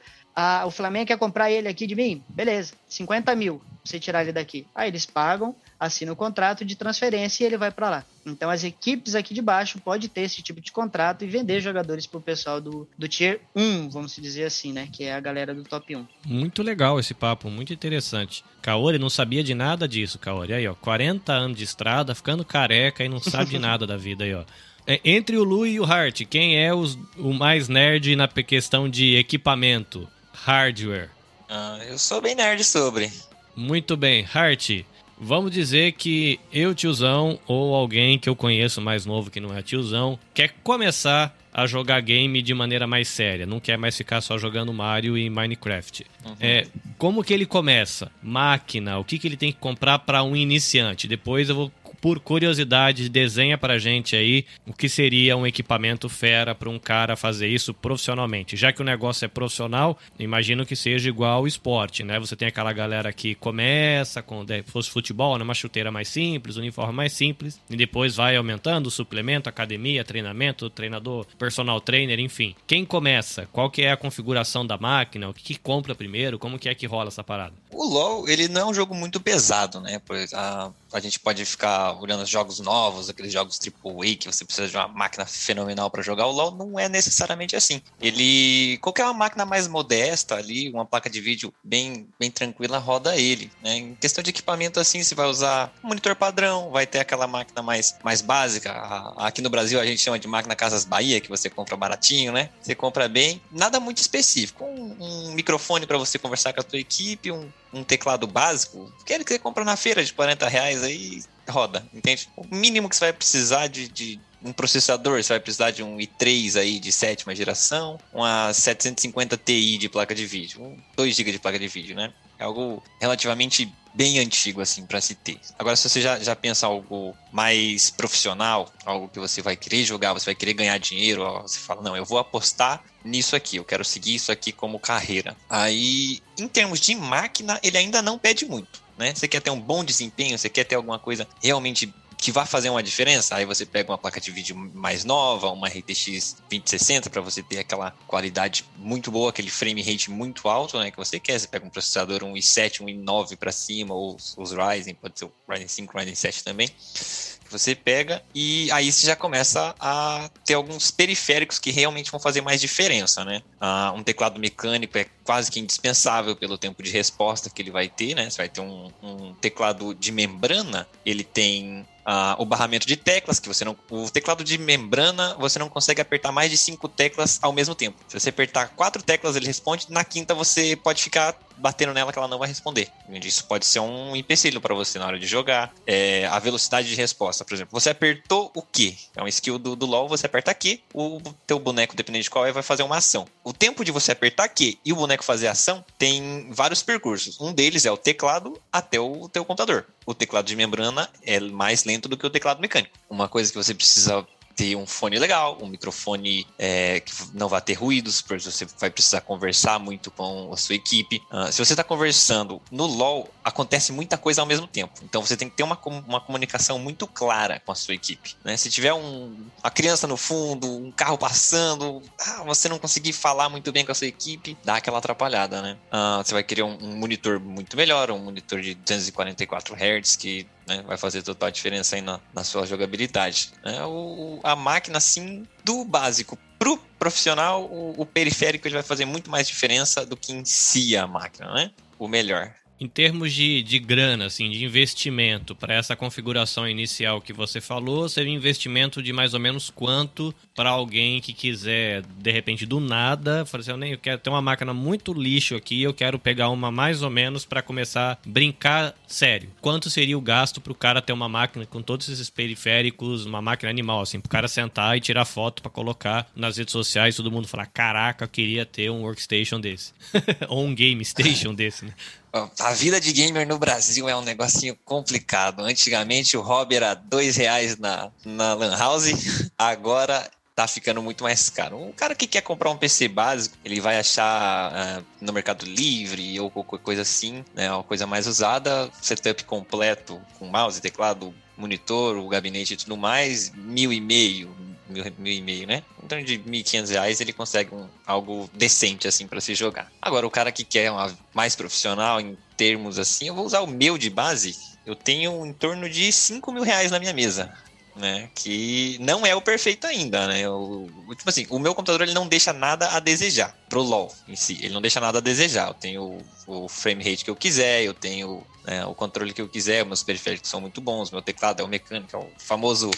o Flamengo quer comprar ele aqui de mim? Beleza, 50 mil, você tirar ele daqui. Aí eles pagam, assinam o contrato de transferência e ele vai para lá. Então as equipes aqui de baixo podem ter esse tipo de contrato e vender jogadores pro pessoal do, do Tier 1, vamos dizer assim, né? Que é a galera do Top 1. Muito legal esse papo, muito interessante. Kaori não sabia de nada disso, Kaori. Aí, ó, 40 anos de estrada, ficando careca e não sabe de nada da vida aí, ó. É, entre o Lu e o Hart, quem é os, o mais nerd na questão de equipamento, hardware? Ah, eu sou bem nerd sobre. Muito bem, Hart. Vamos dizer que eu, tiozão, ou alguém que eu conheço mais novo que não é tiozão, quer começar a jogar game de maneira mais séria, não quer mais ficar só jogando Mario e Minecraft. Uhum. É, como que ele começa? Máquina, o que, que ele tem que comprar para um iniciante? Depois eu vou por curiosidade, desenha pra gente aí o que seria um equipamento fera para um cara fazer isso profissionalmente. Já que o negócio é profissional, imagino que seja igual ao esporte, né? Você tem aquela galera que começa com, se fosse futebol, né? uma chuteira mais simples, uniforme mais simples, e depois vai aumentando suplemento, academia, treinamento, treinador, personal trainer, enfim. Quem começa? Qual que é a configuração da máquina? O que, que compra primeiro? Como que é que rola essa parada? O LoL, ele não é um jogo muito pesado, né? Pois a, a gente pode ficar olhando os jogos novos, aqueles jogos AAA que você precisa de uma máquina fenomenal para jogar, o LoL não é necessariamente assim. Ele, qualquer uma máquina mais modesta ali, uma placa de vídeo bem, bem tranquila, roda ele. Né? Em questão de equipamento assim, você vai usar monitor padrão, vai ter aquela máquina mais, mais básica. Aqui no Brasil a gente chama de máquina Casas Bahia, que você compra baratinho, né? Você compra bem, nada muito específico. Um, um microfone para você conversar com a tua equipe, um, um teclado básico, aquele que você compra na feira de 40 reais aí, roda, entende? O mínimo que você vai precisar de, de um processador, você vai precisar de um i3 aí de sétima geração, uma 750 Ti de placa de vídeo, um 2 GB de placa de vídeo, né? É algo relativamente bem antigo, assim, para se ter. Agora, se você já, já pensa algo mais profissional, algo que você vai querer jogar, você vai querer ganhar dinheiro, ó, você fala, não, eu vou apostar nisso aqui, eu quero seguir isso aqui como carreira. Aí, em termos de máquina, ele ainda não pede muito. Né? Você quer ter um bom desempenho, você quer ter alguma coisa realmente que vai fazer uma diferença, aí você pega uma placa de vídeo mais nova, uma RTX 2060 para você ter aquela qualidade muito boa, aquele frame rate muito alto, né, que você quer. Você pega um processador um i7, um i9 para cima ou os, Ryzen, pode ser o Ryzen 5, Ryzen 7 também você pega e aí você já começa a ter alguns periféricos que realmente vão fazer mais diferença, né? Ah, um teclado mecânico é quase que indispensável pelo tempo de resposta que ele vai ter, né? Você vai ter um, um teclado de membrana, ele tem Uh, o barramento de teclas, que você não. O teclado de membrana, você não consegue apertar mais de cinco teclas ao mesmo tempo. Se você apertar quatro teclas, ele responde. Na quinta, você pode ficar batendo nela que ela não vai responder. Isso pode ser um empecilho para você na hora de jogar. É, a velocidade de resposta, por exemplo. Você apertou o Q. É um skill do, do LoL, você aperta Q, o teu boneco, dependendo de qual é, vai fazer uma ação. O tempo de você apertar Q e o boneco fazer ação tem vários percursos. Um deles é o teclado até o teu computador. O teclado de membrana é mais lento do que o teclado mecânico. Uma coisa que você precisa ter um fone legal, um microfone é, que não vai ter ruídos, porque você vai precisar conversar muito com a sua equipe. Uh, se você está conversando no LoL, acontece muita coisa ao mesmo tempo. Então você tem que ter uma, uma comunicação muito clara com a sua equipe. Né? Se tiver um, uma criança no fundo, um carro passando, ah, você não conseguir falar muito bem com a sua equipe, dá aquela atrapalhada, né? Uh, você vai querer um, um monitor muito melhor, um monitor de 244 Hz que né? Vai fazer total diferença aí na, na sua jogabilidade. Né? O, a máquina, assim, do básico pro profissional, o, o, periférico ele vai fazer muito mais diferença do que em si a máquina, né? O melhor. Em termos de, de grana, assim, de investimento para essa configuração inicial que você falou, seria investimento de mais ou menos quanto para alguém que quiser, de repente, do nada, falar assim, eu, nem, eu quero ter uma máquina muito lixo aqui, eu quero pegar uma mais ou menos para começar a brincar sério. Quanto seria o gasto para o cara ter uma máquina com todos esses periféricos, uma máquina animal, assim, para o cara sentar e tirar foto para colocar nas redes sociais, todo mundo falar, caraca, eu queria ter um workstation desse. Ou um game station desse, né? A vida de gamer no Brasil é um negocinho complicado. Antigamente o hobby era dois reais na, na Lan House, agora tá ficando muito mais caro. Um cara que quer comprar um PC básico, ele vai achar uh, no Mercado Livre ou qualquer coisa assim, né, uma coisa mais usada, setup completo com mouse, teclado, monitor, o gabinete e tudo mais, mil e meio, mil, mil e meio, né? Então de mil e quinhentos reais ele consegue um, algo decente assim para se jogar. Agora o cara que quer uma mais profissional em termos assim, eu vou usar o meu de base. Eu tenho em torno de cinco mil reais na minha mesa. Né, que não é o perfeito ainda, né? O, tipo assim, o meu computador ele não deixa nada a desejar pro LoL em si. Ele não deixa nada a desejar. Eu tenho o, o frame rate que eu quiser, eu tenho né, o controle que eu quiser, meus periféricos são muito bons, meu teclado é o mecânico, é o famoso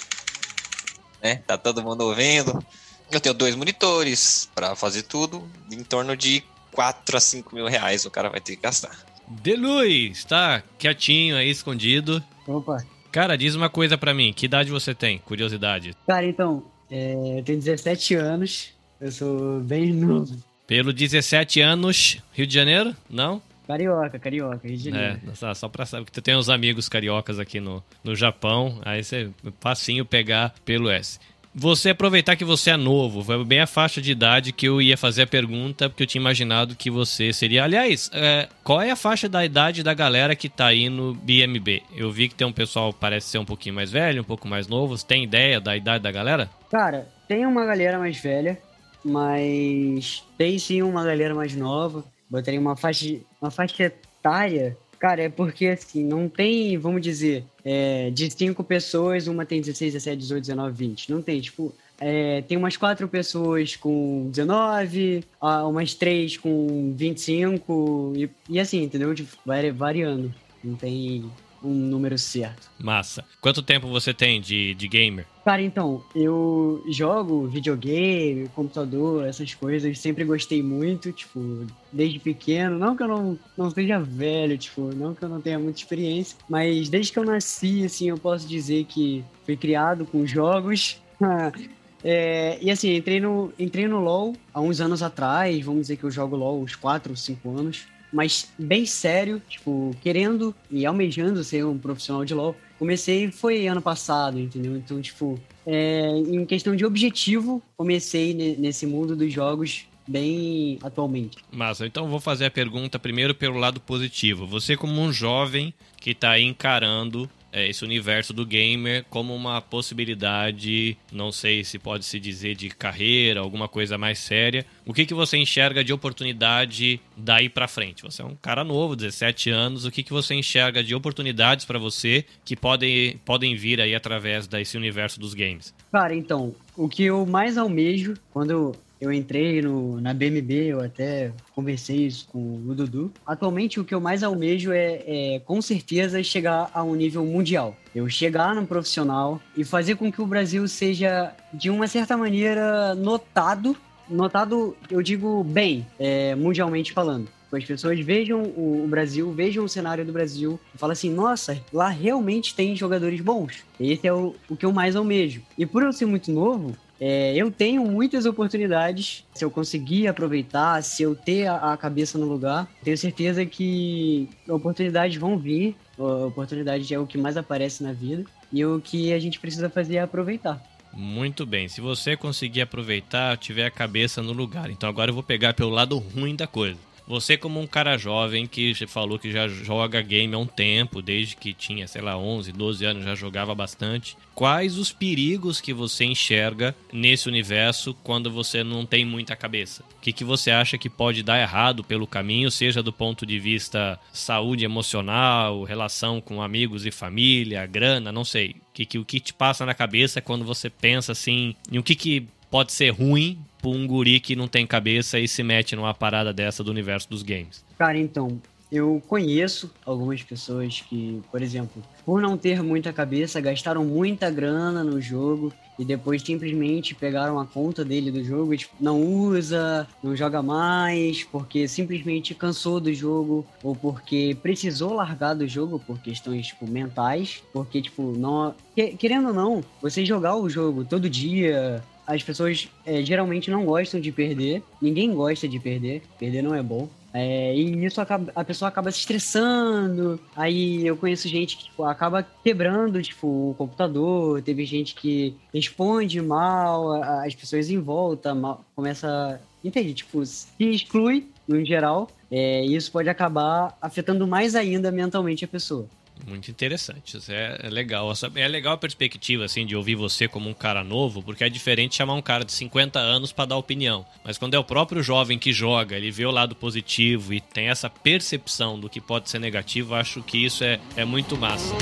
né? Tá todo mundo ouvindo. Eu tenho dois monitores para fazer tudo, em torno de 4 a 5 mil reais o cara vai ter que gastar. Deluz, tá quietinho aí, escondido. Opa. Cara, diz uma coisa para mim, que idade você tem? Curiosidade. Cara, então, é, eu tenho 17 anos, eu sou bem novo. Pelo 17 anos, Rio de Janeiro? Não? Carioca, carioca, Rio de Janeiro. É, só, pra saber que tu tem uns amigos cariocas aqui no, no Japão, aí você facinho pegar pelo S. Você aproveitar que você é novo, foi bem a faixa de idade que eu ia fazer a pergunta, porque eu tinha imaginado que você seria. Aliás, é, qual é a faixa da idade da galera que tá aí no BMB? Eu vi que tem um pessoal parece ser um pouquinho mais velho, um pouco mais novo. Você tem ideia da idade da galera? Cara, tem uma galera mais velha, mas tem sim uma galera mais nova botaria uma faixa, uma faixa etária, cara, é porque assim, não tem, vamos dizer, é, de cinco pessoas, uma tem 16, 17, 18, 19, 20. Não tem, tipo, é, tem umas quatro pessoas com 19, umas três com 25, e, e assim, entendeu? Tipo, variando. Não tem um número certo. Massa. Quanto tempo você tem de, de gamer? Cara, então, eu jogo videogame, computador, essas coisas, sempre gostei muito, tipo, desde pequeno. Não que eu não, não seja velho, tipo, não que eu não tenha muita experiência, mas desde que eu nasci, assim, eu posso dizer que fui criado com jogos. É, e assim, entrei no, entrei no LoL há uns anos atrás, vamos dizer que eu jogo LoL uns 4 ou 5 anos mas bem sério, tipo, querendo e almejando ser um profissional de LoL. Comecei foi ano passado, entendeu? Então, tipo, é, em questão de objetivo, comecei nesse mundo dos jogos bem atualmente. Massa, então vou fazer a pergunta primeiro pelo lado positivo. Você como um jovem que está encarando esse universo do gamer como uma possibilidade, não sei se pode se dizer de carreira, alguma coisa mais séria. O que, que você enxerga de oportunidade daí para frente? Você é um cara novo, 17 anos, o que, que você enxerga de oportunidades para você que podem, podem vir aí através desse universo dos games? Cara, então, o que eu mais almejo quando eu entrei no, na BMB, eu até conversei isso com o Dudu. Atualmente, o que eu mais almejo é, é, com certeza, chegar a um nível mundial. Eu chegar no profissional e fazer com que o Brasil seja, de uma certa maneira, notado. Notado, eu digo bem, é, mundialmente falando. As pessoas vejam o Brasil, vejam o cenário do Brasil e falam assim: nossa, lá realmente tem jogadores bons. Esse é o, o que eu mais almejo. E por eu ser muito novo, é, eu tenho muitas oportunidades. Se eu conseguir aproveitar, se eu ter a, cabeça no lugar, tenho certeza que oportunidades vão vir. A oportunidade é o que mais aparece na vida. E o que a gente precisa fazer é aproveitar. Muito bem. Se você conseguir aproveitar, tiver a cabeça no lugar. Então agora eu vou pegar pelo lado ruim da coisa. Você como um cara jovem que falou que já joga game há um tempo, desde que tinha, sei lá, 11, 12 anos, já jogava bastante. Quais os perigos que você enxerga nesse universo quando você não tem muita cabeça? O que, que você acha que pode dar errado pelo caminho, seja do ponto de vista saúde emocional, relação com amigos e família, grana, não sei. O que, que, o que te passa na cabeça quando você pensa assim, em o que, que pode ser ruim pra um guri que não tem cabeça e se mete numa parada dessa do universo dos games? Cara, então, eu conheço algumas pessoas que, por exemplo, por não ter muita cabeça, gastaram muita grana no jogo e depois simplesmente pegaram a conta dele do jogo e tipo, não usa, não joga mais, porque simplesmente cansou do jogo ou porque precisou largar do jogo por questões tipo mentais, porque tipo, não, querendo ou não, você jogar o jogo todo dia, as pessoas é, geralmente não gostam de perder. Ninguém gosta de perder. Perder não é bom. É, e isso acaba, a pessoa acaba se estressando. Aí eu conheço gente que tipo, acaba quebrando tipo, o computador. Teve gente que responde mal, as pessoas em volta mal, começa. Entende? Tipo, se exclui no geral. É, isso pode acabar afetando mais ainda mentalmente a pessoa. Muito interessante. É, é legal. É legal a perspectiva, assim, de ouvir você como um cara novo, porque é diferente chamar um cara de 50 anos para dar opinião. Mas quando é o próprio jovem que joga, ele vê o lado positivo e tem essa percepção do que pode ser negativo, acho que isso é, é muito massa.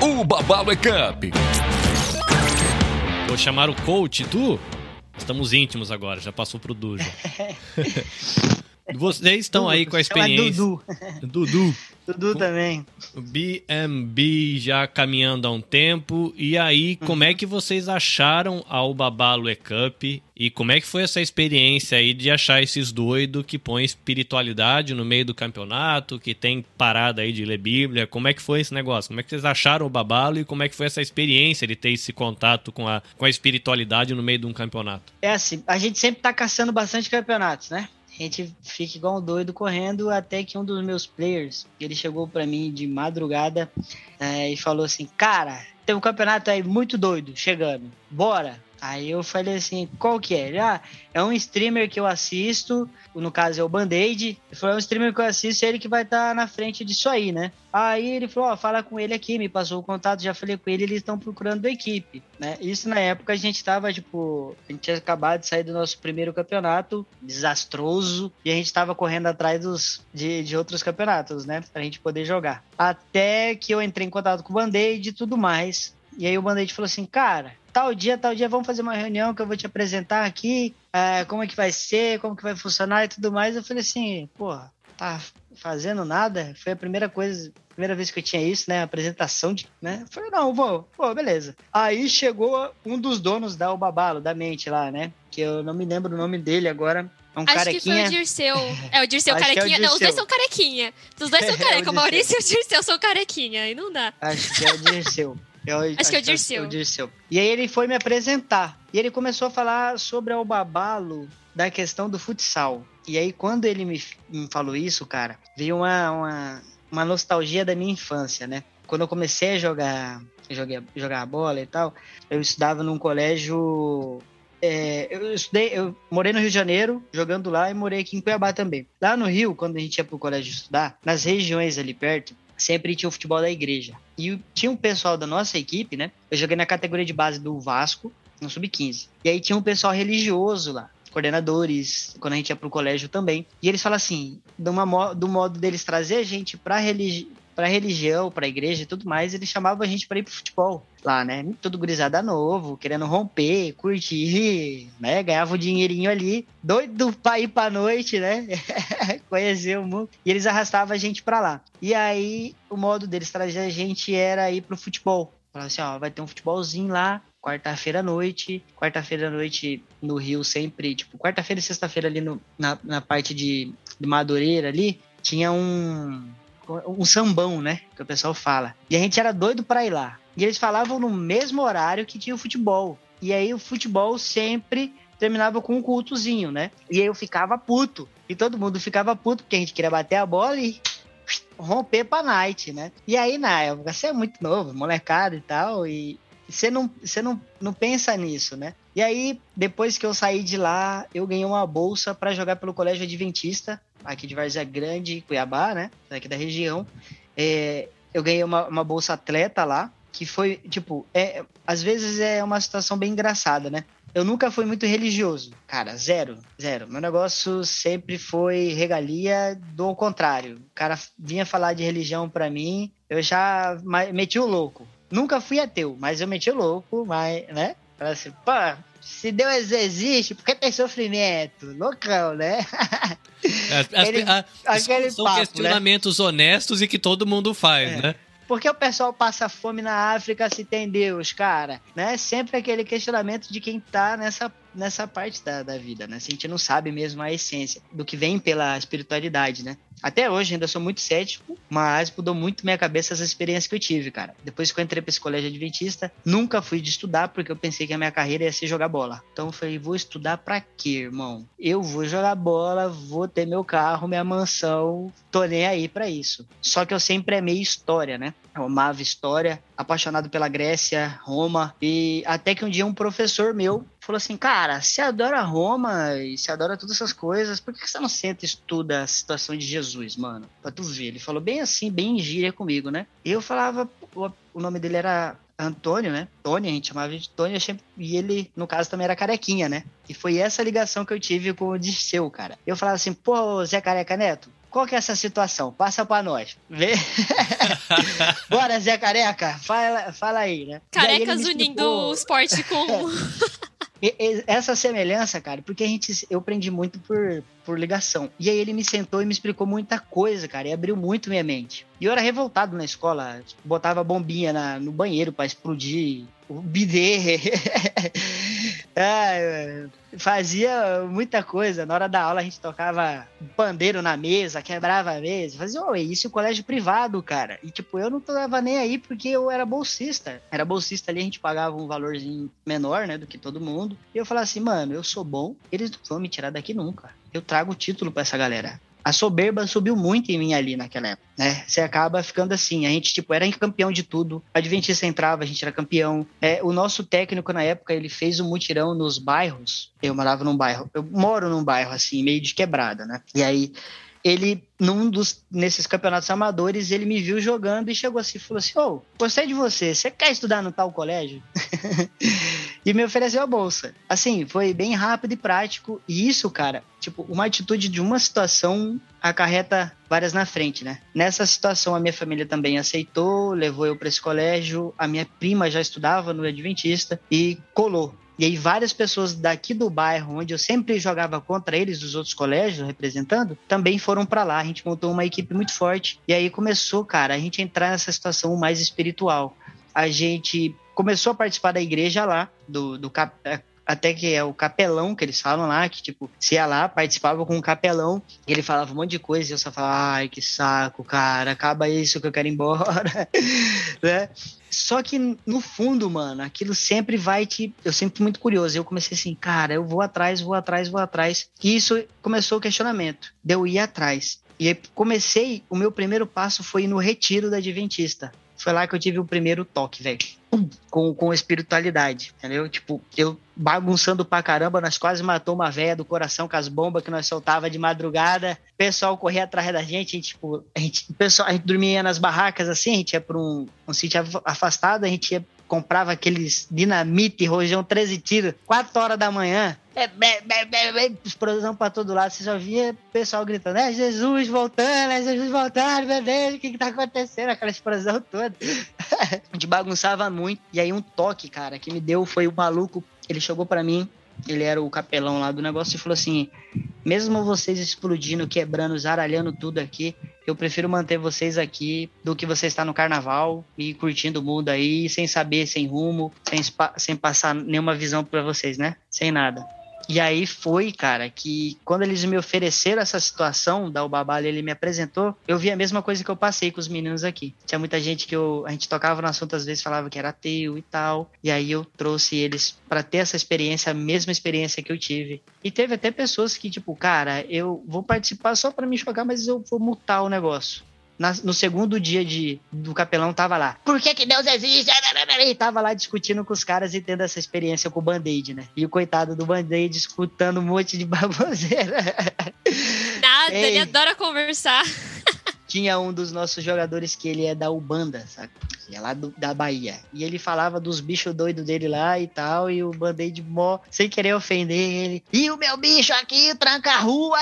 O Babalo é Cup Vou chamar o coach, tu? Estamos íntimos agora, já passou pro Du. Vocês estão aí com a experiência. Dudu. Dudu. Dudu também. BMB já caminhando há um tempo. E aí, como é que vocês acharam a E-Cup? E como é que foi essa experiência aí de achar esses doidos que põem espiritualidade no meio do campeonato, que tem parada aí de ler Bíblia? Como é que foi esse negócio? Como é que vocês acharam o Babalo e como é que foi essa experiência de ter esse contato com a, com a espiritualidade no meio de um campeonato? É assim, a gente sempre tá caçando bastante campeonatos, né? A gente fica igual um doido correndo até que um dos meus players, ele chegou para mim de madrugada é, e falou assim, cara, tem um campeonato aí muito doido chegando, bora. Aí eu falei assim, qual que é? Ah, é um streamer que eu assisto, no caso é o Band-Aid. Ele falou, é um streamer que eu assisto, é ele que vai estar tá na frente disso aí, né? Aí ele falou, ó, fala com ele aqui, me passou o contato, já falei com ele, eles estão procurando a equipe, né? Isso na época a gente tava, tipo, a gente tinha acabado de sair do nosso primeiro campeonato, desastroso, e a gente tava correndo atrás dos, de, de outros campeonatos, né? Pra gente poder jogar. Até que eu entrei em contato com o Band-Aid e tudo mais. E aí o Band-Aid falou assim, cara, tal dia, tal dia, vamos fazer uma reunião que eu vou te apresentar aqui, é, como é que vai ser, como que vai funcionar e tudo mais. Eu falei assim, pô, tá fazendo nada? Foi a primeira coisa, primeira vez que eu tinha isso, né? Apresentação de, né? Eu falei, não, vou, pô, beleza. Aí chegou um dos donos da Ubabalo, da mente lá, né? Que eu não me lembro o nome dele agora. É um Acho carequinha. que foi o Dirceu. É o Dirceu Acho que é o carequinha. Não, os dois Dirceu. são carequinha. Os dois são É, o careca. O Dirceu. Maurício e o Dirceu são carequinha. Aí não dá. Acho que é o Dirceu. Eu, Acho que é o Dirceu. o Dirceu. E aí ele foi me apresentar. E ele começou a falar sobre o babalo da questão do futsal. E aí quando ele me, me falou isso, cara, veio uma, uma, uma nostalgia da minha infância, né? Quando eu comecei a jogar, joguei, jogar bola e tal, eu estudava num colégio é, eu estudei, eu morei no Rio de Janeiro, jogando lá, e morei aqui em Cuiabá também. Lá no Rio, quando a gente ia pro colégio estudar, nas regiões ali perto, sempre tinha o futebol da igreja. E tinha um pessoal da nossa equipe, né? Eu joguei na categoria de base do Vasco, no Sub-15. E aí tinha um pessoal religioso lá, coordenadores, quando a gente ia pro colégio também. E eles falam assim, de uma do modo deles trazer a gente pra religi pra religião, pra igreja e tudo mais, eles chamavam a gente pra ir pro futebol lá, né? Tudo gurizada novo, querendo romper, curtir, né? Ganhava o dinheirinho ali, doido pra ir pra noite, né? Conhecer o mundo. E eles arrastavam a gente pra lá. E aí, o modo deles trazer a gente era ir pro futebol. Falavam assim, ó, vai ter um futebolzinho lá, quarta-feira à noite. Quarta-feira à noite no Rio sempre, tipo, quarta-feira e sexta-feira ali no, na, na parte de, de Madureira ali, tinha um, um sambão, né? Que o pessoal fala. E a gente era doido pra ir lá. E eles falavam no mesmo horário que tinha o futebol. E aí o futebol sempre terminava com um cultozinho, né? E aí eu ficava puto. E todo mundo ficava puto, porque a gente queria bater a bola e romper pra night, né? E aí, na época, você é muito novo, molecada e tal, e você não, você não, não pensa nisso, né? E aí, depois que eu saí de lá, eu ganhei uma bolsa para jogar pelo Colégio Adventista, aqui de Várzea Grande, Cuiabá, né? Daqui da região. É, eu ganhei uma, uma bolsa atleta lá, que foi, tipo, é, às vezes é uma situação bem engraçada, né? Eu nunca fui muito religioso, cara, zero, zero. Meu negócio sempre foi regalia do contrário. O cara vinha falar de religião para mim, eu já meti o louco. Nunca fui ateu, mas eu meti o louco, mas, né? Assim, pô, se Deus existe, por que tem sofrimento? Loucão, né? As, aquele, a, aquele são papo, né? questionamentos né? honestos e que todo mundo faz, é. né? Por que o pessoal passa fome na África se tem Deus, cara? Né? Sempre aquele questionamento de quem tá nessa nessa parte da, da vida, né? Se a gente não sabe mesmo a essência do que vem pela espiritualidade, né? Até hoje ainda sou muito cético, mas mudou muito minha cabeça as experiências que eu tive, cara. Depois que eu entrei para esse colégio adventista, nunca fui de estudar porque eu pensei que a minha carreira ia ser jogar bola. Então eu falei, vou estudar para quê, irmão? Eu vou jogar bola, vou ter meu carro, minha mansão, tô nem aí para isso. Só que eu sempre amei história, né? Eu amava história, apaixonado pela Grécia, Roma, e até que um dia um professor meu falou assim, cara, você adora Roma e você adora todas essas coisas, por que você não senta e estuda a situação de Jesus, mano? Pra tu ver. Ele falou bem assim, bem gíria comigo, né? E eu falava, o nome dele era Antônio, né? Tony, a gente chamava de Tony, e ele, no caso, também era carequinha, né? E foi essa ligação que eu tive com o Disseu, cara. Eu falava assim, pô, Zé Careca Neto, qual que é essa situação? Passa pra nós. Vê? Bora, Zé Careca, fala, fala aí, né? Carecas unindo o esporte com. essa semelhança, cara, porque a gente, eu aprendi muito por, por ligação. E aí ele me sentou e me explicou muita coisa, cara, e abriu muito minha mente. E eu era revoltado na escola, botava bombinha na, no banheiro para explodir o bidê. fazia muita coisa. Na hora da aula a gente tocava pandeiro na mesa, quebrava a mesa. Fazia oh, isso em colégio privado, cara. E tipo, eu não tava nem aí porque eu era bolsista. Era bolsista ali, a gente pagava um valorzinho menor, né, do que todo mundo. E eu falava assim, mano, eu sou bom, eles não vão me tirar daqui nunca. Eu trago o título para essa galera a soberba subiu muito em mim ali naquela época, né? Você acaba ficando assim, a gente, tipo, era campeão de tudo, Adventista entrava, a gente era campeão. É, o nosso técnico, na época, ele fez um mutirão nos bairros, eu morava num bairro, eu moro num bairro, assim, meio de quebrada, né? E aí, ele, num dos, nesses campeonatos amadores, ele me viu jogando e chegou assim falou assim: Ô, oh, gostei de você, você quer estudar no tal colégio? e me ofereceu a bolsa. Assim, foi bem rápido e prático. E isso, cara, tipo, uma atitude de uma situação acarreta várias na frente, né? Nessa situação, a minha família também aceitou, levou eu para esse colégio. A minha prima já estudava no Adventista e colou. E aí várias pessoas daqui do bairro, onde eu sempre jogava contra eles, dos outros colégios, representando, também foram para lá. A gente montou uma equipe muito forte. E aí começou, cara, a gente entrar nessa situação mais espiritual. A gente começou a participar da igreja lá, do, do é, até que é o capelão que eles falam lá, que tipo, se ia lá, participava com o capelão, e ele falava um monte de coisa, e eu só falava, ai, que saco, cara, acaba isso que eu quero ir embora, né? Só que no fundo, mano, aquilo sempre vai te. Eu sempre fui muito curioso. Eu comecei assim, cara, eu vou atrás, vou atrás, vou atrás. E isso começou o questionamento. De eu ir atrás. E aí comecei, o meu primeiro passo foi no retiro da Adventista. Foi lá que eu tive o primeiro toque, velho. Com, com espiritualidade, entendeu? Tipo, eu bagunçando pra caramba, nós quase matou uma véia do coração com as bombas que nós soltava de madrugada. O pessoal corria atrás da gente, a gente, tipo, a gente, pessoal, a gente dormia nas barracas assim, a gente ia pra um, um sítio afastado, a gente ia comprava aqueles dinamite, rojão 13 tiros, 4 horas da manhã. É, explosão pra todo lado. Você só via pessoal gritando: É Jesus voltando, é Jesus voltando, meu Deus, o que que tá acontecendo? Aquela explosão toda. a gente bagunçava muito. E aí, um toque, cara, que me deu foi o maluco. Ele chegou para mim ele era o capelão lá do negócio e falou assim: mesmo vocês explodindo, quebrando, zaralhando tudo aqui, eu prefiro manter vocês aqui do que você estar no carnaval e curtindo o mundo aí, sem saber, sem rumo, sem, sem passar nenhuma visão para vocês, né? Sem nada. E aí foi, cara, que quando eles me ofereceram essa situação da Ubabala, ele me apresentou, eu vi a mesma coisa que eu passei com os meninos aqui. Tinha muita gente que eu, a gente tocava no assunto, às vezes falava que era ateu e tal. E aí eu trouxe eles para ter essa experiência, a mesma experiência que eu tive. E teve até pessoas que, tipo, cara, eu vou participar só para me chocar, mas eu vou mutar o negócio na, no segundo dia de, do capelão tava lá. Por que, que Deus existe? E tava lá discutindo com os caras e tendo essa experiência com o Band-Aid, né? E o coitado do Band-Aid escutando um monte de baboseira. Nada, Ei. ele adora conversar. Tinha um dos nossos jogadores que ele é da Ubanda, sabe? É lá do, da Bahia. E ele falava dos bichos doidos dele lá e tal, e o Band-Aid mó, sem querer ofender ele. E o meu bicho aqui tranca a rua.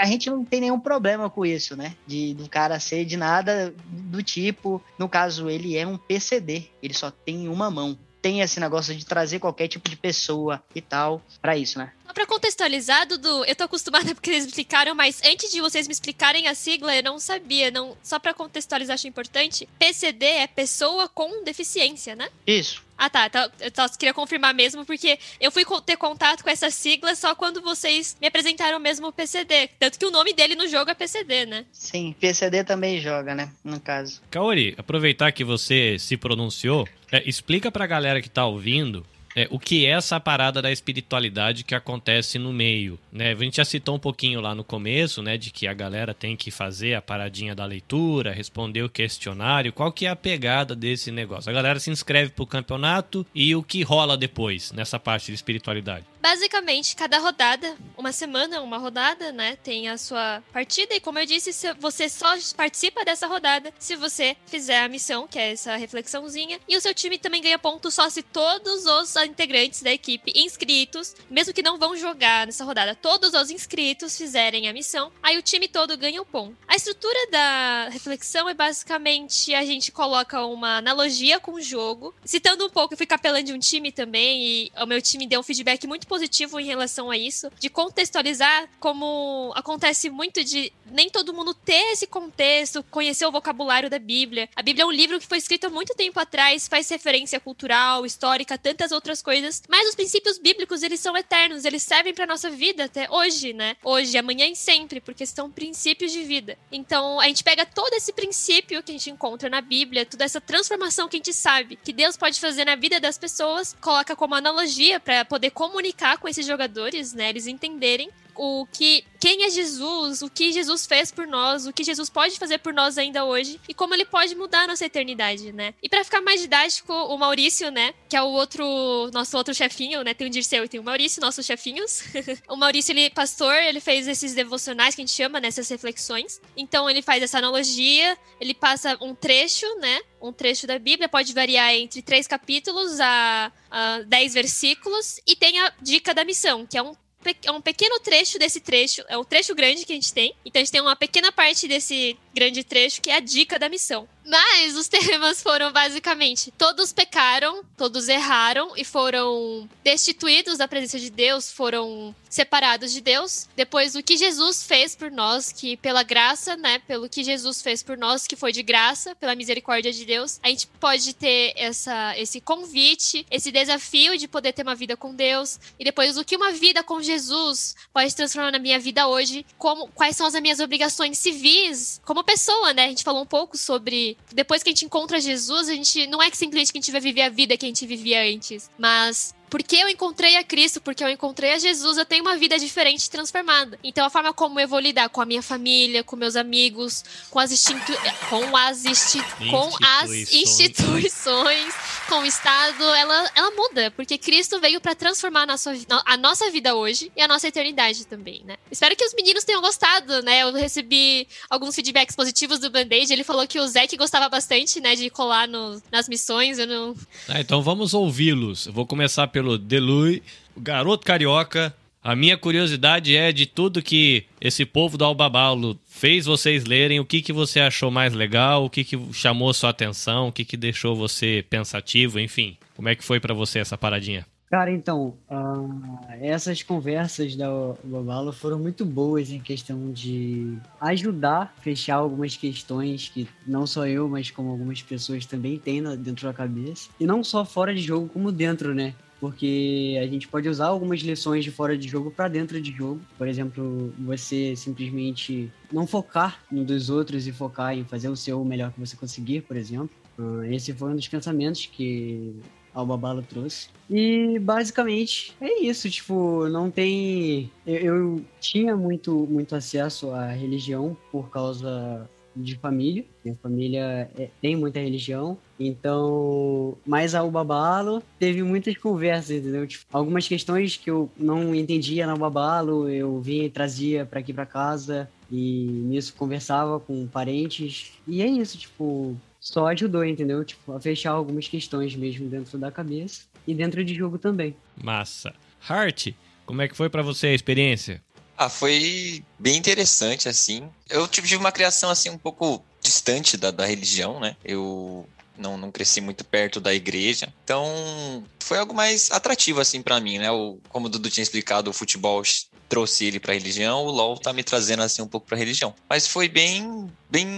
A gente não tem nenhum problema com isso, né? De do cara ser de nada do tipo. No caso, ele é um PCD, ele só tem uma mão tem esse negócio de trazer qualquer tipo de pessoa e tal para isso, né? Só pra contextualizar, Dudu, eu tô acostumada porque eles explicaram, mas antes de vocês me explicarem a sigla, eu não sabia. Não, só pra contextualizar, acho importante. PCD é pessoa com deficiência, né? Isso. Ah, tá. Então, eu só queria confirmar mesmo, porque eu fui ter contato com essa sigla só quando vocês me apresentaram mesmo o PCD. Tanto que o nome dele no jogo é PCD, né? Sim, PCD também joga, né? No caso. Kaori, aproveitar que você se pronunciou, é, explica pra galera que tá ouvindo é, o que é essa parada da espiritualidade que acontece no meio, né? A gente já citou um pouquinho lá no começo, né, de que a galera tem que fazer a paradinha da leitura, responder o questionário, qual que é a pegada desse negócio? A galera se inscreve pro campeonato e o que rola depois nessa parte de espiritualidade? Basicamente, cada rodada, uma semana, uma rodada, né, tem a sua partida. E como eu disse, você só participa dessa rodada se você fizer a missão, que é essa reflexãozinha, e o seu time também ganha pontos só se todos os integrantes da equipe inscritos, mesmo que não vão jogar nessa rodada, todos os inscritos fizerem a missão, aí o time todo ganha um ponto. A estrutura da reflexão é basicamente a gente coloca uma analogia com o jogo, citando um pouco, eu fui capelã de um time também e o meu time deu um feedback muito positivo em relação a isso, de contextualizar como acontece muito de nem todo mundo ter esse contexto, conhecer o vocabulário da Bíblia. A Bíblia é um livro que foi escrito há muito tempo atrás, faz referência cultural, histórica, tantas outras coisas, mas os princípios bíblicos, eles são eternos, eles servem para nossa vida até hoje, né? Hoje, amanhã e sempre, porque são princípios de vida. Então, a gente pega todo esse princípio que a gente encontra na Bíblia, toda essa transformação que a gente sabe que Deus pode fazer na vida das pessoas, coloca como analogia para poder comunicar com esses jogadores, né? Eles entenderem o que quem é Jesus, o que Jesus fez por nós, o que Jesus pode fazer por nós ainda hoje e como ele pode mudar a nossa eternidade, né? E para ficar mais didático, o Maurício, né, que é o outro nosso outro chefinho, né? Tem o Dirceu e tem o Maurício, nossos chefinhos. o Maurício, ele pastor, ele fez esses devocionais que a gente chama nessas né, reflexões. Então ele faz essa analogia, ele passa um trecho, né? Um trecho da Bíblia pode variar entre três capítulos a, a dez versículos e tem a dica da missão, que é um é um pequeno trecho desse trecho, é um trecho grande que a gente tem. Então a gente tem uma pequena parte desse grande trecho que é a dica da missão. Mas os temas foram basicamente: todos pecaram, todos erraram e foram destituídos da presença de Deus, foram separados de Deus. Depois, o que Jesus fez por nós, que pela graça, né, pelo que Jesus fez por nós, que foi de graça, pela misericórdia de Deus, a gente pode ter essa, esse convite, esse desafio de poder ter uma vida com Deus. E depois, o que uma vida com Jesus pode transformar na minha vida hoje, como quais são as minhas obrigações civis como pessoa, né? A gente falou um pouco sobre depois que a gente encontra Jesus, a gente não é que simplesmente que a gente vai viver a vida que a gente vivia antes, mas porque eu encontrei a Cristo, porque eu encontrei a Jesus, eu tenho uma vida diferente transformada. Então a forma como eu vou lidar com a minha família, com meus amigos, com as, institu com as, institu com as instituições, com o Estado, ela, ela muda, porque Cristo veio para transformar a nossa, a nossa vida hoje e a nossa eternidade também, né? Espero que os meninos tenham gostado, né? Eu recebi alguns feedbacks positivos do Band-Aid, ele falou que o Zeke gostava bastante, né, de colar no, nas missões, eu não... Ah, então vamos ouvi-los. Eu vou começar pelo pelo Delui, o garoto carioca. A minha curiosidade é de tudo que esse povo do Albabalo fez vocês lerem, o que, que você achou mais legal, o que, que chamou sua atenção, o que, que deixou você pensativo, enfim. Como é que foi para você essa paradinha? Cara, então, uh, essas conversas da Lobalo foram muito boas em questão de ajudar a fechar algumas questões que não só eu, mas como algumas pessoas também têm dentro da cabeça. E não só fora de jogo, como dentro, né? Porque a gente pode usar algumas lições de fora de jogo para dentro de jogo. Por exemplo, você simplesmente não focar no dos outros e focar em fazer o seu melhor que você conseguir, por exemplo. Uh, esse foi um dos pensamentos que Albabalo trouxe. E basicamente é isso, tipo, não tem. Eu, eu, tinha muito, muito acesso à religião por causa de família. Minha família é, tem muita religião. Então, mas a Ubabalo teve muitas conversas, entendeu? Tipo, algumas questões que eu não entendia na Ubabalo, eu vinha e trazia para aqui para casa. E nisso conversava com parentes. E é isso, tipo, só ajudou, entendeu? Tipo, a fechar algumas questões mesmo dentro da cabeça e dentro de jogo também. Massa. Heart, como é que foi para você a experiência? Ah, foi bem interessante, assim. Eu tive uma criação, assim, um pouco distante da, da religião, né? Eu não, não cresci muito perto da igreja. Então, foi algo mais atrativo, assim, para mim, né? O, como o Dudu tinha explicado, o futebol trouxe ele para religião, o LoL tá me trazendo assim um pouco para religião. Mas foi bem bem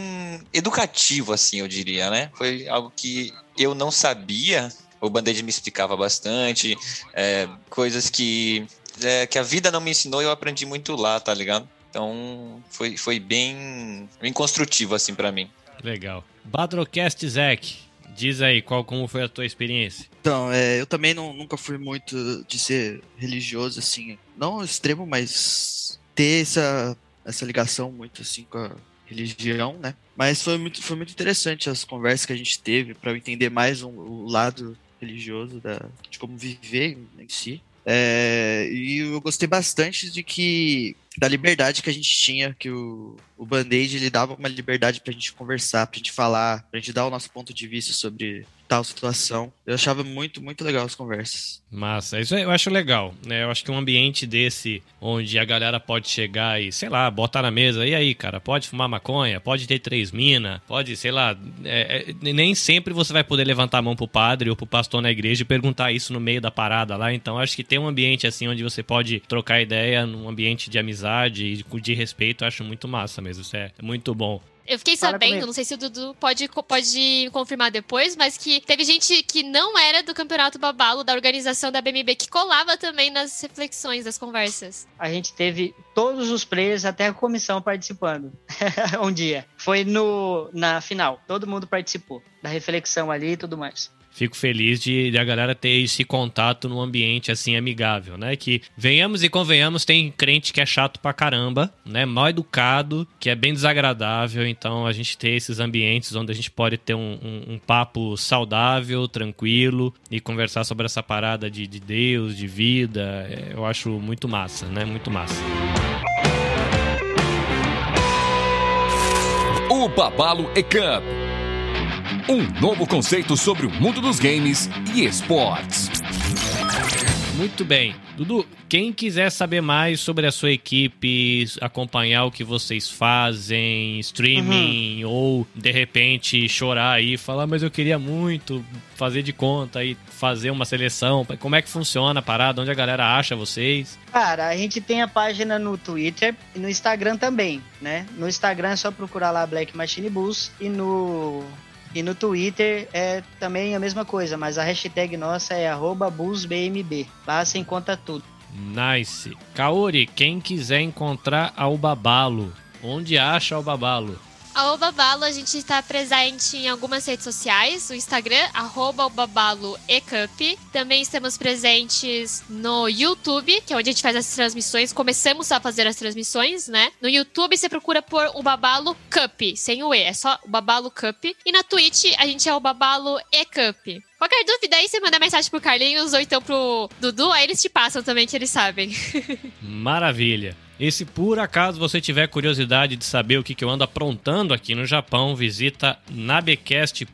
educativo assim, eu diria, né? Foi algo que eu não sabia. O Band-Aid me explicava bastante, é, coisas que é, que a vida não me ensinou e eu aprendi muito lá, tá ligado? Então foi, foi bem, bem construtivo assim para mim. Legal. Badrocast Zack, Diz aí, qual como foi a tua experiência? Então, é, eu também não, nunca fui muito de ser religioso, assim, não extremo, mas ter essa, essa ligação muito assim com a religião, né? Mas foi muito, foi muito interessante as conversas que a gente teve para eu entender mais um, o lado religioso da, de como viver em si. É, e eu gostei bastante de que da liberdade que a gente tinha, que o, o Band-Aid ele dava uma liberdade pra gente conversar, pra gente falar, pra gente dar o nosso ponto de vista sobre tal situação. Eu achava muito, muito legal as conversas. Massa, isso eu acho legal, né? Eu acho que um ambiente desse, onde a galera pode chegar e, sei lá, botar na mesa, e aí, cara, pode fumar maconha, pode ter três minas, pode, sei lá, é, é, nem sempre você vai poder levantar a mão pro padre ou pro pastor na igreja e perguntar isso no meio da parada lá, então acho que ter um ambiente assim, onde você pode trocar ideia, num ambiente de amizade e de respeito, eu acho muito massa mesmo, isso é muito bom. Eu fiquei sabendo, não sei se o Dudu pode, pode confirmar depois, mas que teve gente que não era do Campeonato Babalo, da organização da BMB, que colava também nas reflexões das conversas. A gente teve todos os players, até a comissão participando um dia. Foi no, na final, todo mundo participou da reflexão ali e tudo mais fico feliz de, de, a galera ter esse contato num ambiente assim amigável, né? Que venhamos e convenhamos, tem crente que é chato pra caramba, né? Mal educado, que é bem desagradável. Então a gente ter esses ambientes onde a gente pode ter um, um, um papo saudável, tranquilo e conversar sobre essa parada de, de Deus, de vida, é, eu acho muito massa, né? Muito massa. O Babalo e Cup um novo conceito sobre o mundo dos games e esportes. Muito bem. Dudu, quem quiser saber mais sobre a sua equipe, acompanhar o que vocês fazem, streaming, uhum. ou de repente chorar aí e falar, mas eu queria muito fazer de conta e fazer uma seleção, como é que funciona a parada? Onde a galera acha vocês? Cara, a gente tem a página no Twitter e no Instagram também, né? No Instagram é só procurar lá Black Machine Bulls e no e no Twitter é também a mesma coisa, mas a hashtag nossa é BullsBMB. Lá você encontra tudo. Nice. Kaori, quem quiser encontrar ao Babalo, onde acha o Babalo? A Obabalo, a gente está presente em algumas redes sociais, o Instagram, arroba Ecup. Também estamos presentes no YouTube, que é onde a gente faz as transmissões. Começamos a fazer as transmissões, né? No YouTube você procura por o Babalo Cup, sem o E, é só o Babalo Cup. E na Twitch a gente é o Babalo Ecup. Qualquer dúvida aí, você manda mensagem pro Carlinhos ou então pro Dudu, aí eles te passam também que eles sabem. Maravilha. E se por acaso você tiver curiosidade de saber o que, que eu ando aprontando aqui no Japão, visita nabecast.jp,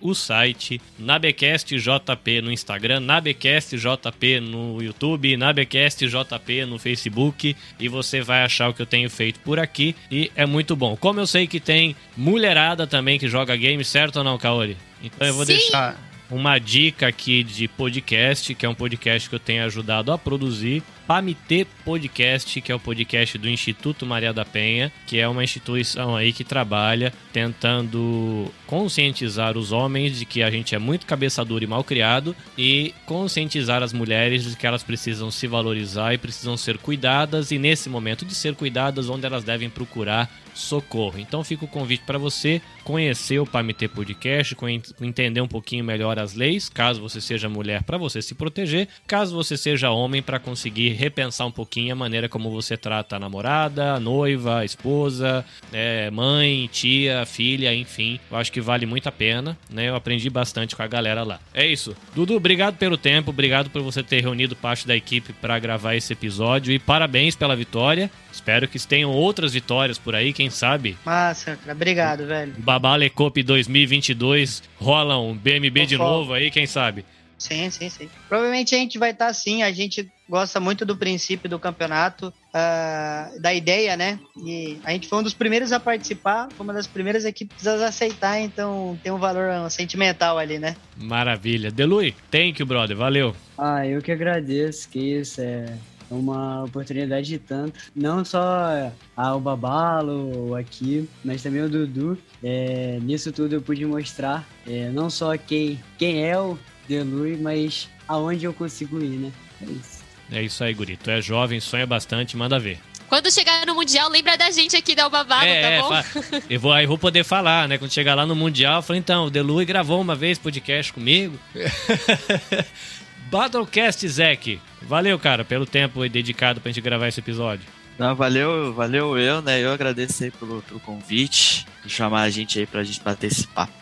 o site, nabecastjp no Instagram, nabecastjp no YouTube, nabecastjp no Facebook e você vai achar o que eu tenho feito por aqui e é muito bom. Como eu sei que tem mulherada também que joga game, certo ou não, Kaori? Então eu vou Sim. deixar uma dica aqui de podcast, que é um podcast que eu tenho ajudado a produzir PAMITê Podcast, que é o podcast do Instituto Maria da Penha, que é uma instituição aí que trabalha tentando conscientizar os homens de que a gente é muito cabeça dura e mal criado e conscientizar as mulheres de que elas precisam se valorizar e precisam ser cuidadas e nesse momento de ser cuidadas onde elas devem procurar socorro. Então fica o convite para você conhecer o PAMT Podcast, entender um pouquinho melhor as leis, caso você seja mulher, para você se proteger, caso você seja homem, para conseguir repensar um pouquinho a maneira como você trata a namorada, a noiva, a esposa, é, mãe, tia, filha, enfim. Eu acho que vale muito a pena, né? Eu aprendi bastante com a galera lá. É isso. Dudu, obrigado pelo tempo, obrigado por você ter reunido parte da equipe para gravar esse episódio e parabéns pela vitória. Espero que tenham outras vitórias por aí, quem sabe. Massa, cara. Obrigado, velho. Babale Cup 2022 rola um BMB de novo aí, quem sabe. Sim, sim, sim. Provavelmente a gente vai estar tá, sim. A gente gosta muito do princípio do campeonato, uh, da ideia, né? E a gente foi um dos primeiros a participar, foi uma das primeiras equipes a aceitar, então tem um valor sentimental ali, né? Maravilha. Delui, thank you, brother. Valeu. Ah, eu que agradeço, que isso é uma oportunidade de tanto. Não só a, o Babalo aqui, mas também o Dudu. É, nisso tudo eu pude mostrar é, não só quem, quem é o Delui, mas aonde eu consigo ir, né? É isso. É isso aí, Guri. Tu é jovem, sonha bastante, manda ver. Quando chegar no Mundial, lembra da gente aqui da Babalo, é, tá bom? É, eu vou, aí vou poder falar, né? Quando chegar lá no Mundial, eu falei, então, o Delui gravou uma vez podcast comigo. Battlecast Zek. Valeu, cara, pelo tempo dedicado pra gente gravar esse episódio. Não, valeu, valeu eu, né? Eu agradeço aí pelo, pelo convite e chamar a gente aí pra gente bater esse papo.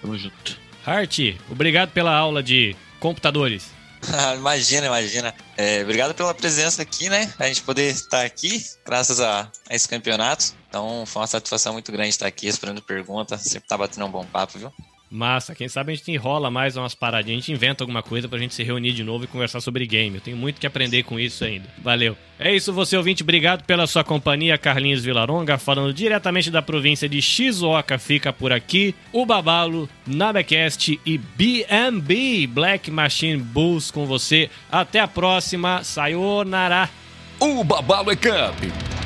Tamo junto. Hart, obrigado pela aula de computadores. imagina, imagina. É, obrigado pela presença aqui, né? A gente poder estar aqui, graças a, a esse campeonato. Então, foi uma satisfação muito grande estar aqui, esperando pergunta. Sempre tá batendo um bom papo, viu? Massa, quem sabe a gente enrola mais umas paradinhas, a gente inventa alguma coisa pra gente se reunir de novo e conversar sobre game. Eu tenho muito que aprender com isso ainda. Valeu. É isso, você ouvinte, obrigado pela sua companhia. Carlinhos Vilaronga, falando diretamente da província de Shizuoka, fica por aqui. O Babalo, Nabecast e BMB, Black Machine Bulls com você. Até a próxima. Sayonara. O Babalo é Cup.